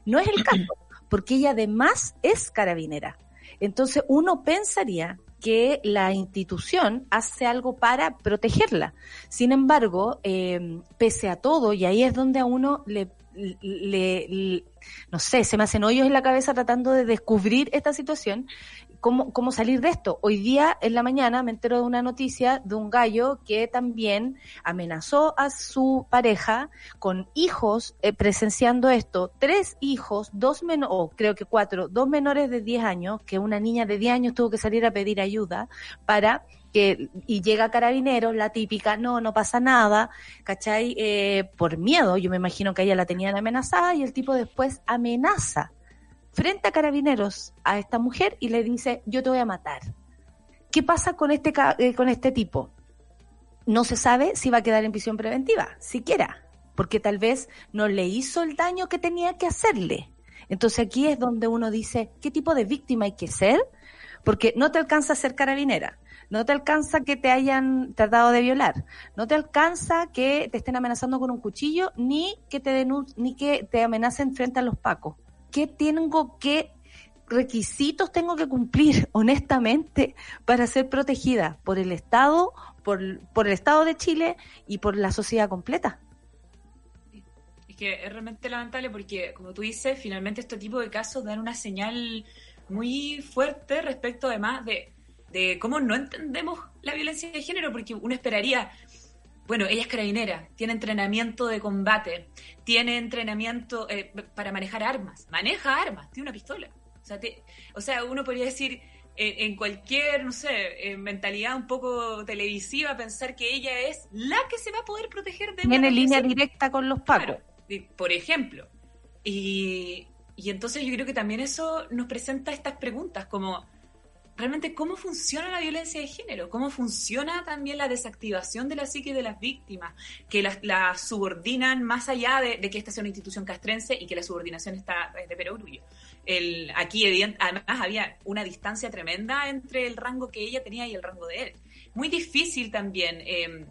No es el caso, porque ella además es carabinera. Entonces uno pensaría que la institución hace algo para protegerla. Sin embargo, eh, pese a todo, y ahí es donde a uno le, le- le- no sé, se me hacen hoyos en la cabeza tratando de descubrir esta situación, cómo, cómo salir de esto. Hoy día, en la mañana, me entero de una noticia de un gallo que también amenazó a su pareja con hijos eh, presenciando esto. Tres hijos, dos menores, o creo que cuatro, dos menores de 10 años, que una niña de 10 años tuvo que salir a pedir ayuda para que, y llega carabineros, la típica, no, no pasa nada, ¿cachai? Eh, por miedo, yo me imagino que ella la tenían amenazada y el tipo después amenaza frente a carabineros a esta mujer y le dice, yo te voy a matar. ¿Qué pasa con este, eh, con este tipo? No se sabe si va a quedar en prisión preventiva, siquiera, porque tal vez no le hizo el daño que tenía que hacerle. Entonces aquí es donde uno dice, ¿qué tipo de víctima hay que ser? Porque no te alcanza a ser carabinera, no te alcanza que te hayan tratado de violar, no te alcanza que te estén amenazando con un cuchillo, ni que te ni que te amenacen frente a los pacos. ¿Qué tengo que requisitos tengo que cumplir honestamente para ser protegida por el Estado, por, por el Estado de Chile y por la sociedad completa? Es que es realmente lamentable porque, como tú dices, finalmente este tipo de casos dan una señal muy fuerte respecto además de, de cómo no entendemos la violencia de género, porque uno esperaría, bueno, ella es carabinera, tiene entrenamiento de combate, tiene entrenamiento eh, para manejar armas, maneja armas, tiene una pistola. O sea, te- o sea uno podría decir eh, en cualquier, no sé, eh, mentalidad un poco televisiva, pensar que ella es la que se va a poder proteger de Tiene línea directa con los pacos. Claro, por ejemplo. Y, y entonces yo creo que también eso nos presenta estas preguntas como realmente cómo funciona la violencia de género, cómo funciona también la desactivación de la psique de las víctimas, que las la subordinan más allá de, que esta sea una institución castrense y que la subordinación está de perogrullo. Aquí además había una distancia tremenda entre el rango que ella tenía y el rango de él. Muy difícil también eh,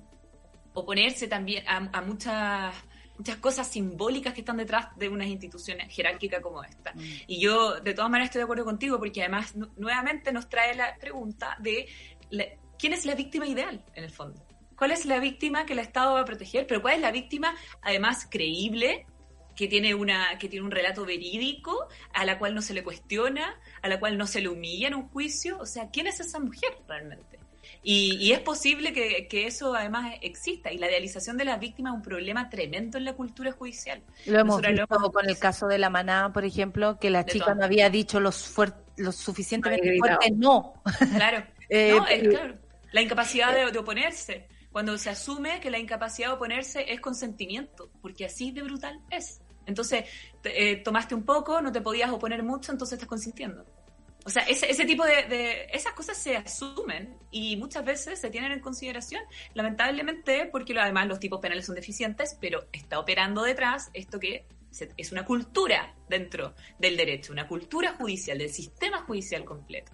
oponerse también a, a muchas muchas cosas simbólicas que están detrás de unas instituciones jerárquicas como esta. Mm. Y yo, de todas maneras, estoy de acuerdo contigo, porque además nuevamente nos trae la pregunta de la, quién es la víctima ideal, en el fondo. ¿Cuál es la víctima que el Estado va a proteger? Pero ¿cuál es la víctima, además, creíble, que tiene, una, que tiene un relato verídico, a la cual no se le cuestiona, a la cual no se le humilla en un juicio? O sea, ¿quién es esa mujer realmente? Y, y, es posible que, que, eso además exista. Y la idealización de las víctimas es un problema tremendo en la cultura judicial. Lo hemos Nosotros visto lo hemos... con el caso de la maná, por ejemplo, que la chica no había dicho los, los suficientemente fuertes no. Claro. eh, no, es, claro. La incapacidad de, de oponerse. Cuando se asume que la incapacidad de oponerse es consentimiento, porque así de brutal es. Entonces, te, eh, tomaste un poco, no te podías oponer mucho, entonces estás consintiendo. O sea, ese, ese tipo de, de, Esas cosas se asumen y muchas veces se tienen en consideración, lamentablemente, porque además los tipos penales son deficientes, pero está operando detrás esto que es una cultura dentro del derecho, una cultura judicial, del sistema judicial completo.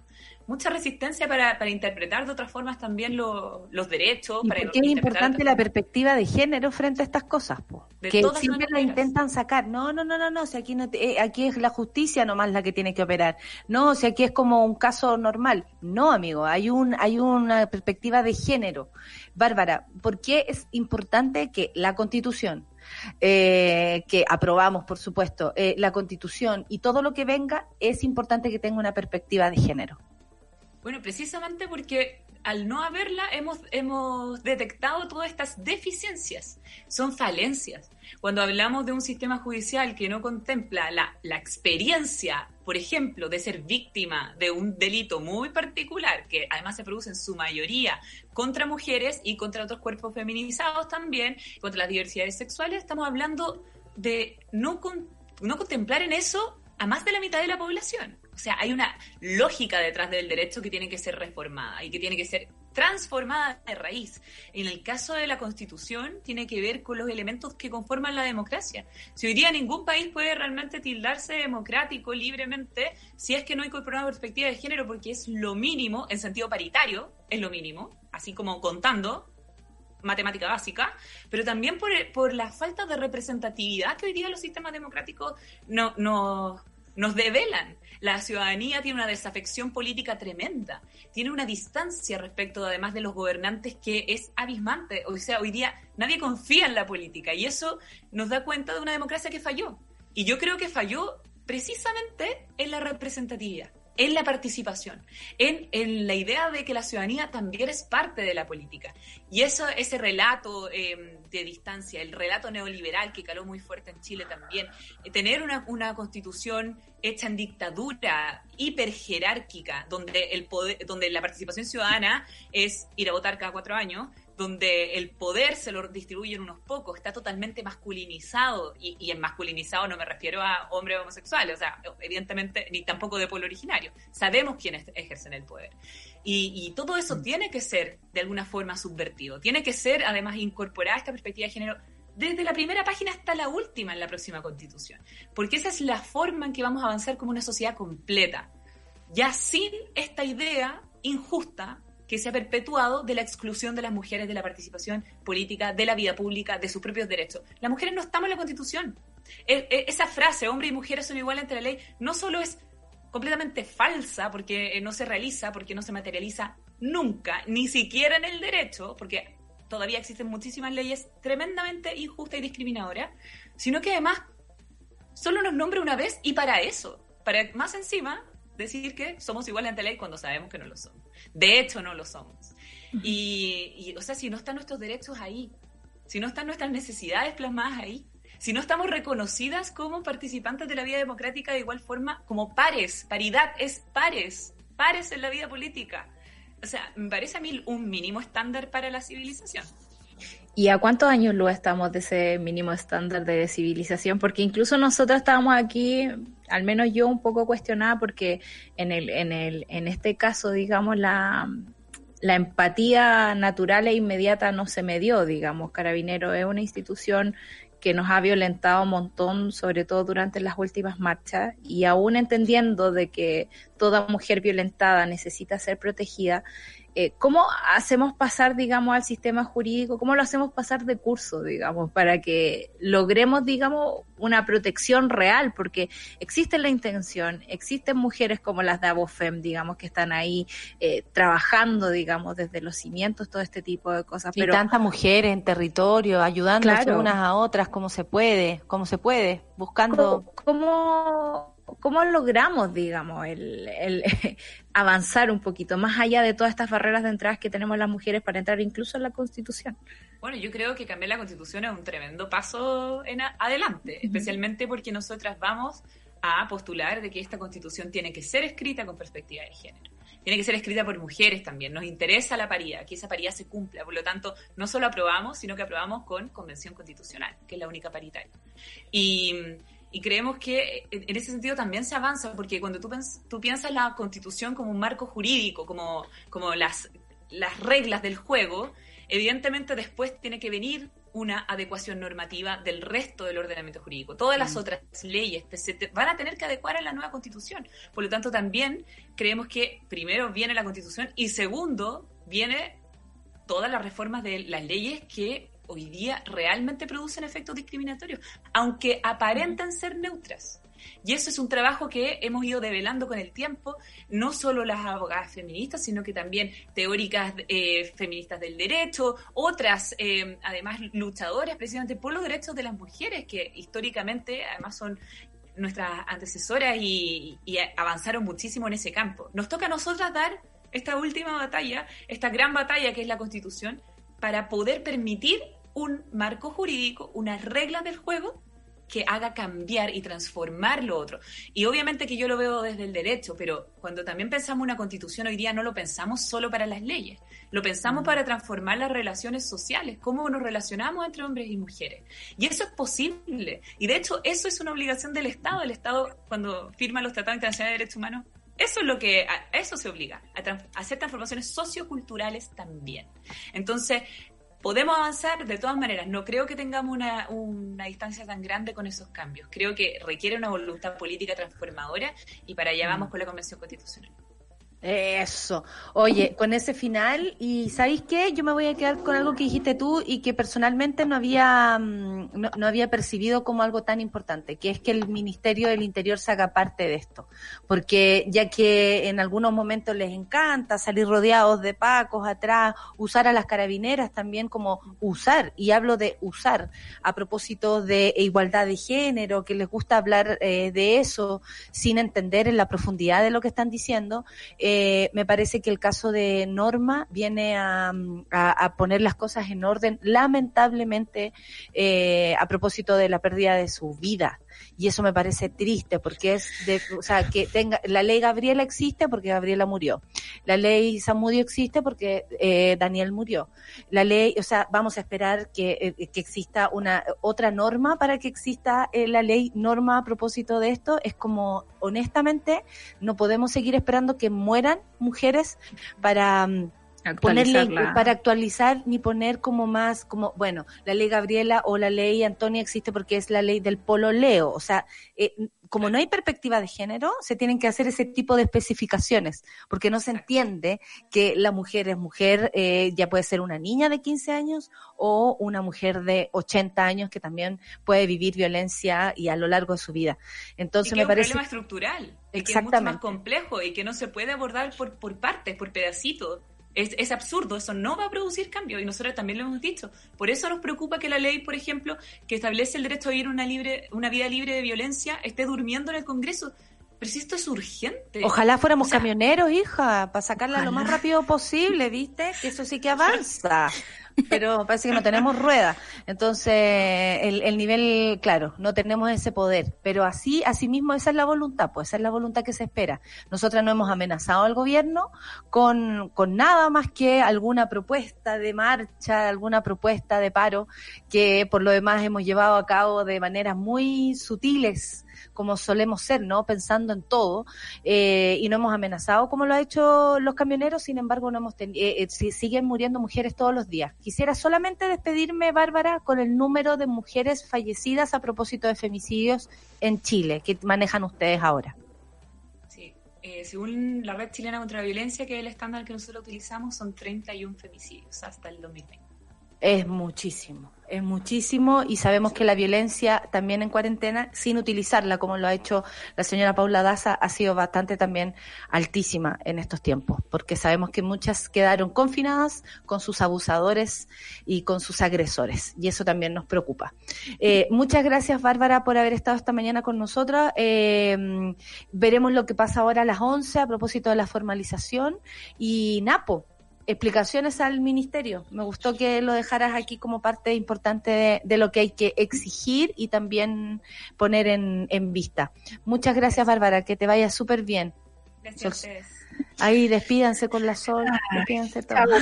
Mucha resistencia para, para interpretar de otras formas también lo, los derechos. ¿Y para por qué es importante la perspectiva de género frente a estas cosas? Po? Que siempre la intentan sacar. No, no, no, no, no. Si aquí, no te, eh, aquí es la justicia nomás la que tiene que operar. No, si aquí es como un caso normal. No, amigo, hay, un, hay una perspectiva de género. Bárbara, ¿por qué es importante que la Constitución, eh, que aprobamos, por supuesto, eh, la Constitución y todo lo que venga, es importante que tenga una perspectiva de género? Bueno, precisamente porque al no haberla hemos, hemos detectado todas estas deficiencias, son falencias. Cuando hablamos de un sistema judicial que no contempla la, la experiencia, por ejemplo, de ser víctima de un delito muy particular, que además se produce en su mayoría contra mujeres y contra otros cuerpos feminizados también, contra las diversidades sexuales, estamos hablando de no, con, no contemplar en eso a más de la mitad de la población. O sea, hay una lógica detrás del derecho que tiene que ser reformada y que tiene que ser transformada de raíz. En el caso de la Constitución, tiene que ver con los elementos que conforman la democracia. Si hoy día ningún país puede realmente tildarse democrático libremente si es que no incorpora una perspectiva de género, porque es lo mínimo, en sentido paritario, es lo mínimo, así como contando, matemática básica, pero también por, por, la falta de representatividad que hoy día los sistemas democráticos no, no, nos develan. La ciudadanía tiene una desafección política tremenda, tiene una distancia respecto además de los gobernantes que es abismante. O sea, hoy día nadie confía en la política y eso nos da cuenta de una democracia que falló. Y yo creo que falló precisamente en la representatividad en la participación, en, en, la idea de que la ciudadanía también es parte de la política. Y eso, ese relato eh, de distancia, el relato neoliberal que caló muy fuerte en Chile también, eh, tener una, una, constitución hecha en dictadura hiperjerárquica, donde, el poder, donde la participación ciudadana es ir a votar cada cuatro años, donde el poder se lo distribuyen unos pocos, está totalmente masculinizado, y, y, en masculinizado no me refiero a hombres homosexuales, o sea, evidentemente, ni tampoco de pueblo originario, sabemos quiénes ejercen el poder. Y, y todo eso mm. tiene que ser, de alguna forma, subvertido, tiene que ser, además, incorporada esta perspectiva de género desde la primera página hasta la última en la próxima constitución, porque esa es la forma en que vamos a avanzar como una sociedad completa, ya sin esta idea injusta que se ha perpetuado de la exclusión de las mujeres de la participación política, de la vida pública, de sus propios derechos. Las mujeres no estamos en la Constitución. E, e, esa frase, hombres y mujeres son iguales ante la ley, no solo es completamente falsa porque no se realiza, porque no se materializa nunca, ni siquiera en el derecho, porque todavía existen muchísimas leyes tremendamente injustas y discriminadoras, sino que además solo nos nombra una vez y para eso, para más encima decir que somos iguales ante la ley cuando sabemos que no lo somos. De hecho, no lo somos. Y, y, o sea, si no están nuestros derechos ahí, si no están nuestras necesidades plasmadas ahí, si no estamos reconocidas como participantes de la vida democrática de igual forma, como pares, paridad es pares, pares en la vida política. O sea, me parece a mí un mínimo estándar para la civilización. ¿Y a cuántos años lo estamos de ese mínimo estándar de civilización? Porque incluso nosotros estábamos aquí, al menos yo un poco cuestionada, porque en el, en el, en este caso, digamos, la, la empatía natural e inmediata no se me dio, digamos. Carabinero es una institución que nos ha violentado un montón, sobre todo durante las últimas marchas, y aún entendiendo de que toda mujer violentada necesita ser protegida, eh, ¿cómo hacemos pasar, digamos, al sistema jurídico? ¿Cómo lo hacemos pasar de curso, digamos, para que logremos, digamos, una protección real? Porque existe la intención, existen mujeres como las de Abofem, digamos, que están ahí eh, trabajando, digamos, desde los cimientos, todo este tipo de cosas. Y pero tantas mujeres en territorio, ayudándose Claro. unas a otras como se puede, como se puede, buscando... ¿Cómo, cómo, cómo logramos, digamos, el, el avanzar un poquito más allá de todas estas barreras de entradas que tenemos las mujeres para entrar incluso en la Constitución? Bueno, yo creo que cambiar la constitución es un tremendo paso en adelante, especialmente porque nosotras vamos a postular de que esta constitución tiene que ser escrita con perspectiva de género. Tiene que ser escrita por mujeres también. Nos interesa la paridad, que esa paridad se cumpla. Por lo tanto, no solo aprobamos, sino que aprobamos con convención constitucional, que es la única paritaria. Y, y creemos que en en ese sentido también se avanza, porque cuando tú, piensas la constitución como un marco jurídico, como, como las, las reglas del juego, evidentemente después tiene que venir una adecuación normativa del resto del ordenamiento jurídico. Todas las otras leyes se te- van a tener que adecuar a la nueva constitución. Por lo tanto, también creemos que primero viene la constitución y segundo viene todas las reformas de las leyes que hoy día realmente producen efectos discriminatorios, aunque aparentan ser neutras. Y eso es un trabajo que hemos ido develando con el tiempo, no solo las abogadas feministas, sino que también teóricas eh, feministas del derecho, otras, eh, además, luchadoras precisamente por los derechos de las mujeres, que históricamente, además, son nuestras antecesoras y, y avanzaron muchísimo en ese campo. Nos toca a nosotras dar esta última batalla, esta gran batalla que es la Constitución, para poder permitir un marco jurídico, unas reglas del juego que haga cambiar y transformar lo otro. Y obviamente que yo lo veo desde el derecho, pero cuando también pensamos una constitución hoy día no lo pensamos solo para las leyes, lo pensamos para transformar las relaciones sociales, cómo nos relacionamos entre hombres y mujeres. Y eso es posible. Y de hecho eso es una obligación del Estado. El Estado cuando firma los tratados internacionales de derechos humanos, eso es lo que, a eso se obliga, a, a hacer transformaciones socioculturales también. Entonces, podemos avanzar de todas maneras. No creo que tengamos una, una distancia tan grande con esos cambios. Creo que requiere una voluntad política transformadora y para allá vamos con la Convención Constitucional. Eso. Oye, con ese final, y ¿sabéis qué? Yo me voy a quedar con algo que dijiste tú y que personalmente no había, mm, no, había percibido como algo tan importante, que es que el Ministerio del Interior se haga parte de esto. Porque ya que en algunos momentos les encanta salir rodeados de pacos atrás, usar a las carabineras también como usar, y hablo de usar, a propósito de igualdad de género, que les gusta hablar eh, de eso sin entender en la profundidad de lo que están diciendo, me parece que el caso de Norma viene a, a poner las cosas en orden, lamentablemente, eh, a propósito de la pérdida de su vida. Y eso me parece triste, porque es de, o sea, que tenga, la ley Gabriela existe porque Gabriela murió. La ley Samudio existe porque eh, Daniel murió. La ley, o sea, vamos a esperar que, eh, que exista una otra norma para que exista eh, la ley norma a propósito de esto. Es como, honestamente, no podemos seguir esperando que mueran mujeres para mm, ponerle para actualizar ni poner como más como bueno la ley Gabriela o la ley Antonia existe porque es la ley del pololeo o sea eh, como no hay perspectiva de género se tienen que hacer ese tipo de especificaciones porque no se entiende que la mujer es mujer eh, ya puede ser una niña de 15 años o una mujer de 80 años que también puede vivir violencia y a lo largo de su vida. Entonces y que me es un problema estructural, y que es mucho más complejo y que no se puede abordar por, por partes, por pedacitos. Es, es absurdo, eso no va a producir cambio y nosotros también lo hemos dicho. Por eso nos preocupa que la ley, por ejemplo, que establece el derecho a vivir una, libre, una vida libre de violencia, esté durmiendo en el Congreso. Pero si esto es urgente. Ojalá fuéramos O sea, camioneros, hija, para sacarla lo más rápido posible, ¿viste? Que eso sí que avanza. pero parece que no tenemos rueda. Entonces, el, el nivel, claro, no tenemos ese poder. Pero así, así mismo, esa es la voluntad, pues esa es la voluntad que se espera. Nosotras no hemos amenazado al gobierno con, con nada más que alguna propuesta de marcha, alguna propuesta de paro, que por lo demás hemos llevado a cabo de maneras muy sutiles como solemos ser, ¿no? Pensando en todo, eh, y no hemos amenazado como lo ha hecho los camioneros, sin embargo, no hemos eh, eh, si- siguen muriendo mujeres todos los días. Quisiera solamente despedirme, Bárbara, con el número de mujeres fallecidas a propósito de femicidios en Chile, que manejan ustedes ahora. Sí. Eh, según la Red Chilena contra la Violencia, que es el estándar que nosotros utilizamos, son 31 femicidios hasta el 2020. Es muchísimo, es muchísimo y sabemos que la violencia también en cuarentena, sin utilizarla como lo ha hecho la señora Paula Daza, ha sido bastante también altísima en estos tiempos, porque sabemos que muchas quedaron confinadas con sus abusadores y con sus agresores y eso también nos preocupa. Eh, muchas gracias Bárbara por haber estado esta mañana con nosotras. Eh, veremos lo que pasa ahora a las 11 a propósito de la formalización y Napo explicaciones al ministerio. Me gustó que lo dejaras aquí como parte importante de, de lo que hay que exigir y también poner en, en vista. Muchas gracias, Bárbara, que te vaya súper bien. Gracias a ustedes. Ahí, despídanse con la sol, despídanse todos.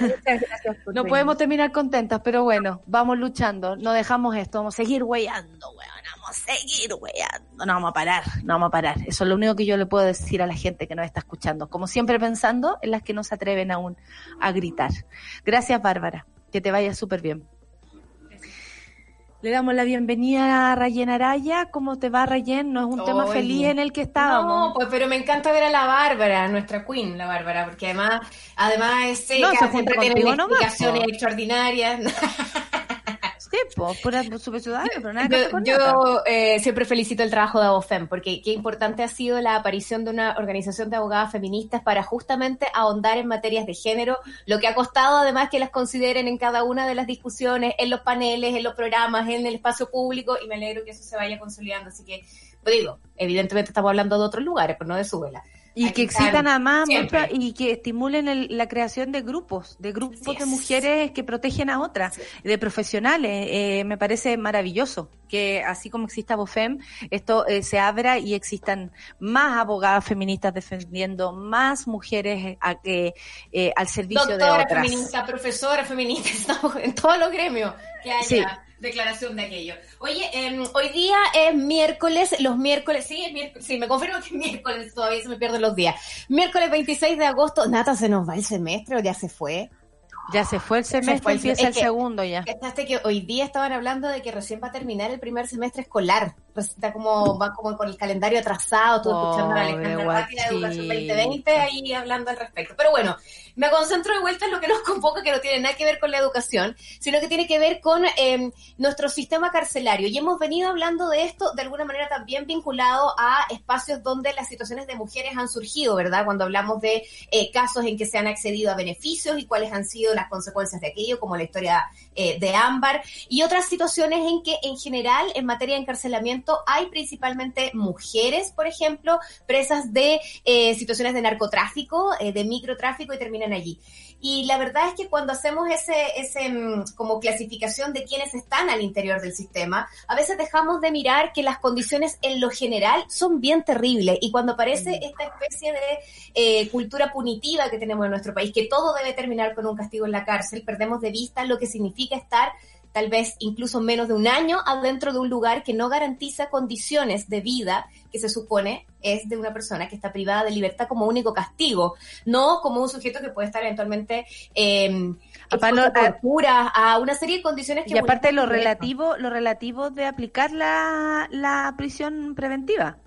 Muchas gracias por No podemos terminar contentas, pero bueno, vamos luchando, no dejamos esto, vamos a seguir weyando, weón, a seguir weyando, no vamos a parar, no vamos a parar. Eso es lo único que yo le puedo decir a la gente que nos está escuchando, como siempre pensando en las que no se atreven aún a gritar. Gracias, Bárbara, que te vaya súper bien. Le damos la bienvenida a Rayen Araya. ¿Cómo te va, Rayen? No es un tema feliz en el que estábamos. No, pues pero me encanta ver a la Bárbara, nuestra queen, la Bárbara, porque además, además es seca, No, se siempre tiene nomás, explicaciones extraordinarias. Sí, pues, pura super ciudadana, pero nada que ver Yo, con yo, nada. eh, siempre felicito el trabajo de Abofem, porque qué importante ha sido la aparición de una organización de abogadas feministas para justamente ahondar en materias de género, lo que ha costado además que las consideren en cada una de las discusiones, en los paneles, en los programas, en el espacio público, y me alegro que eso se vaya consolidando. Así que, pues digo, evidentemente estamos hablando de otros lugares, pero no de Súbela. Y que excitan además mucho y que estimulen el- la creación de grupos, de grupos de es. mujeres que protegen a otras, de profesionales. Eh, me parece maravilloso que así como exista BOFEM, esto eh, se abra y existan más abogadas feministas defendiendo, más mujeres eh, a- eh, eh, al servicio de Doctora otras. feminista, profesora feminista, estamos en todos los gremios que haya Sí. Declaración de aquello. Oye, em, hoy día es miércoles, los miércoles, sí, es miércoles, sí, me confirmo que es miércoles, todavía se me pierden los días. Miércoles 26 de agosto, Nata, ¿se nos va el semestre o ya se fue? Ya se fue el Se semestre, fue el- empieza el que- segundo ya. Cachaste que hoy día estaban hablando de que recién va a terminar el primer semestre escolar. Está como, va como con el calendario atrasado, estuve escuchando a Alejandra Rápida de Educación guachín. 2020 ahí hablando al respecto. Pero bueno, me concentro de vuelta en lo que nos convoca, que no tiene nada que ver con la educación, sino que tiene que ver con eh, nuestro sistema carcelario. Y hemos venido hablando de esto de alguna manera también vinculado a espacios donde las situaciones de mujeres han surgido, ¿verdad? Cuando hablamos de eh, casos en que se han accedido a beneficios y cuáles han sido las consecuencias de aquello, como la historia eh, de Ámbar, y otras situaciones en que en general en materia de encarcelamiento hay principalmente mujeres, por ejemplo, presas de eh, situaciones de narcotráfico, eh, de microtráfico y terminan allí. Y la verdad es que cuando hacemos ese, ese mm, como clasificación de quienes están al interior del sistema, a veces dejamos de mirar que las condiciones en lo general son bien terribles. Y cuando aparece esta especie de eh, cultura punitiva que tenemos en nuestro país, que todo debe terminar con un castigo en la cárcel, perdemos de vista lo que significa estar tal vez incluso menos de un año adentro de un lugar que no garantiza condiciones de vida que se supone es de una persona que está privada de libertad como único castigo, no como un sujeto que puede estar eventualmente eh, Aparte, expuesto a tortura, a una serie de condiciones que Y aparte lo relativo, lo relativo de aplicar la, la prisión preventiva.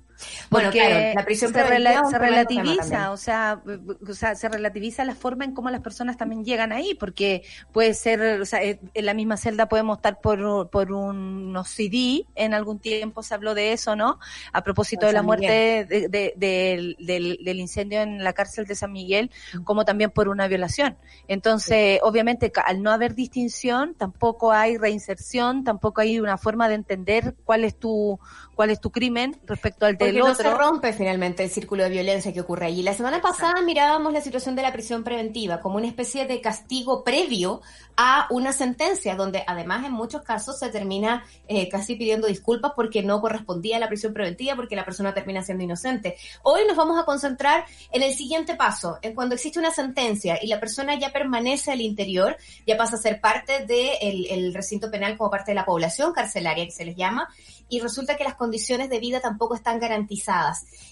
Bueno, claro, la prisión se, rela- se tema relativiza, o sea, o sea, se relativiza la forma en cómo las personas también llegan ahí, porque puede ser, o sea, eh, en la misma celda podemos estar por, por unos CD, en algún tiempo se habló de eso, ¿no? A propósito de la muerte de- de- del, del, del incendio en la cárcel de San Miguel, como también por una violación. Entonces, obviamente, al no haber distinción, tampoco hay reinserción, tampoco hay una forma de entender cuál es tu, cuál es tu crimen respecto al Porque el no otro. se rompe finalmente el círculo de violencia que ocurre allí. La semana pasada mirábamos la situación de la prisión preventiva como una especie de castigo previo a una sentencia, donde además en muchos casos se termina eh, casi pidiendo disculpas porque no correspondía a la prisión preventiva, porque la persona termina siendo inocente. Hoy nos vamos a concentrar en el siguiente paso, en cuando existe una sentencia y la persona ya permanece al interior, ya pasa a ser parte del el recinto penal como parte de la población carcelaria que se les llama, y resulta que las condiciones de vida tampoco están garantizadas.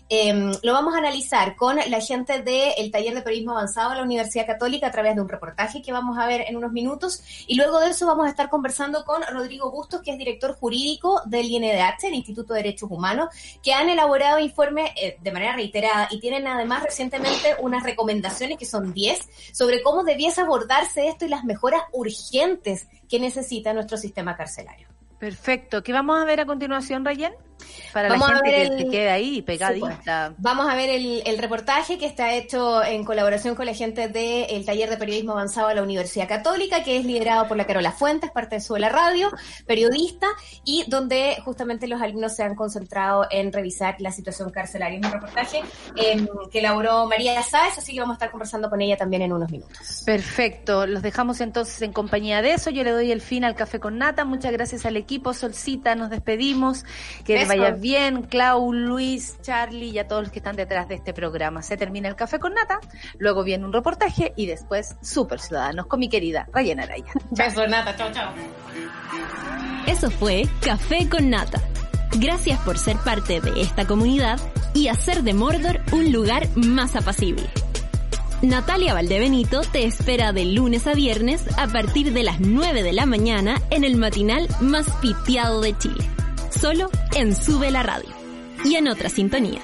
Eh, lo vamos a analizar con la gente del taller de periodismo avanzado de la Universidad Católica a través de un reportaje que vamos a ver en unos minutos y luego de eso vamos a estar conversando con Rodrigo Bustos, que es director jurídico del INDH, el Instituto de Derechos Humanos, que han elaborado informes eh, de manera reiterada y tienen además recientemente unas recomendaciones que son 10 sobre cómo debiese abordarse esto y las mejoras urgentes que necesita nuestro sistema carcelario. Perfecto. ¿Qué vamos a ver a continuación, Rayen? Para Vamos la gente que el- queda ahí Sí, pegadita. Vamos a ver el, el reportaje que está hecho en colaboración con la gente del taller de periodismo avanzado de la Universidad Católica, que es liderado por la Carola Fuentes, parte de Suela Radio, periodista, y donde justamente los alumnos se han concentrado en revisar la situación carcelaria. Es un reportaje em, que elaboró María Sáez, así que vamos a estar conversando con ella también en unos minutos. Perfecto, los dejamos entonces en compañía de eso. Yo le doy el fin al café con nata. Muchas gracias al equipo. Solcita, nos despedimos. Que vaya bien. Clau, Luis, Charlie y a todos los que están detrás de este programa. Se termina el café con nata, luego viene un reportaje y después Super Ciudadanos con mi querida Rayena Araya. Besos, Nata, chao, chao. Eso fue Café con Nata. Gracias por ser parte de esta comunidad y hacer de Mordor un lugar más apacible. Natalia Valdebenito te espera de lunes a viernes a partir de las 9 de la mañana en el matinal más piteado de Chile. Solo en Sube la Radio. Y en otra sintonía.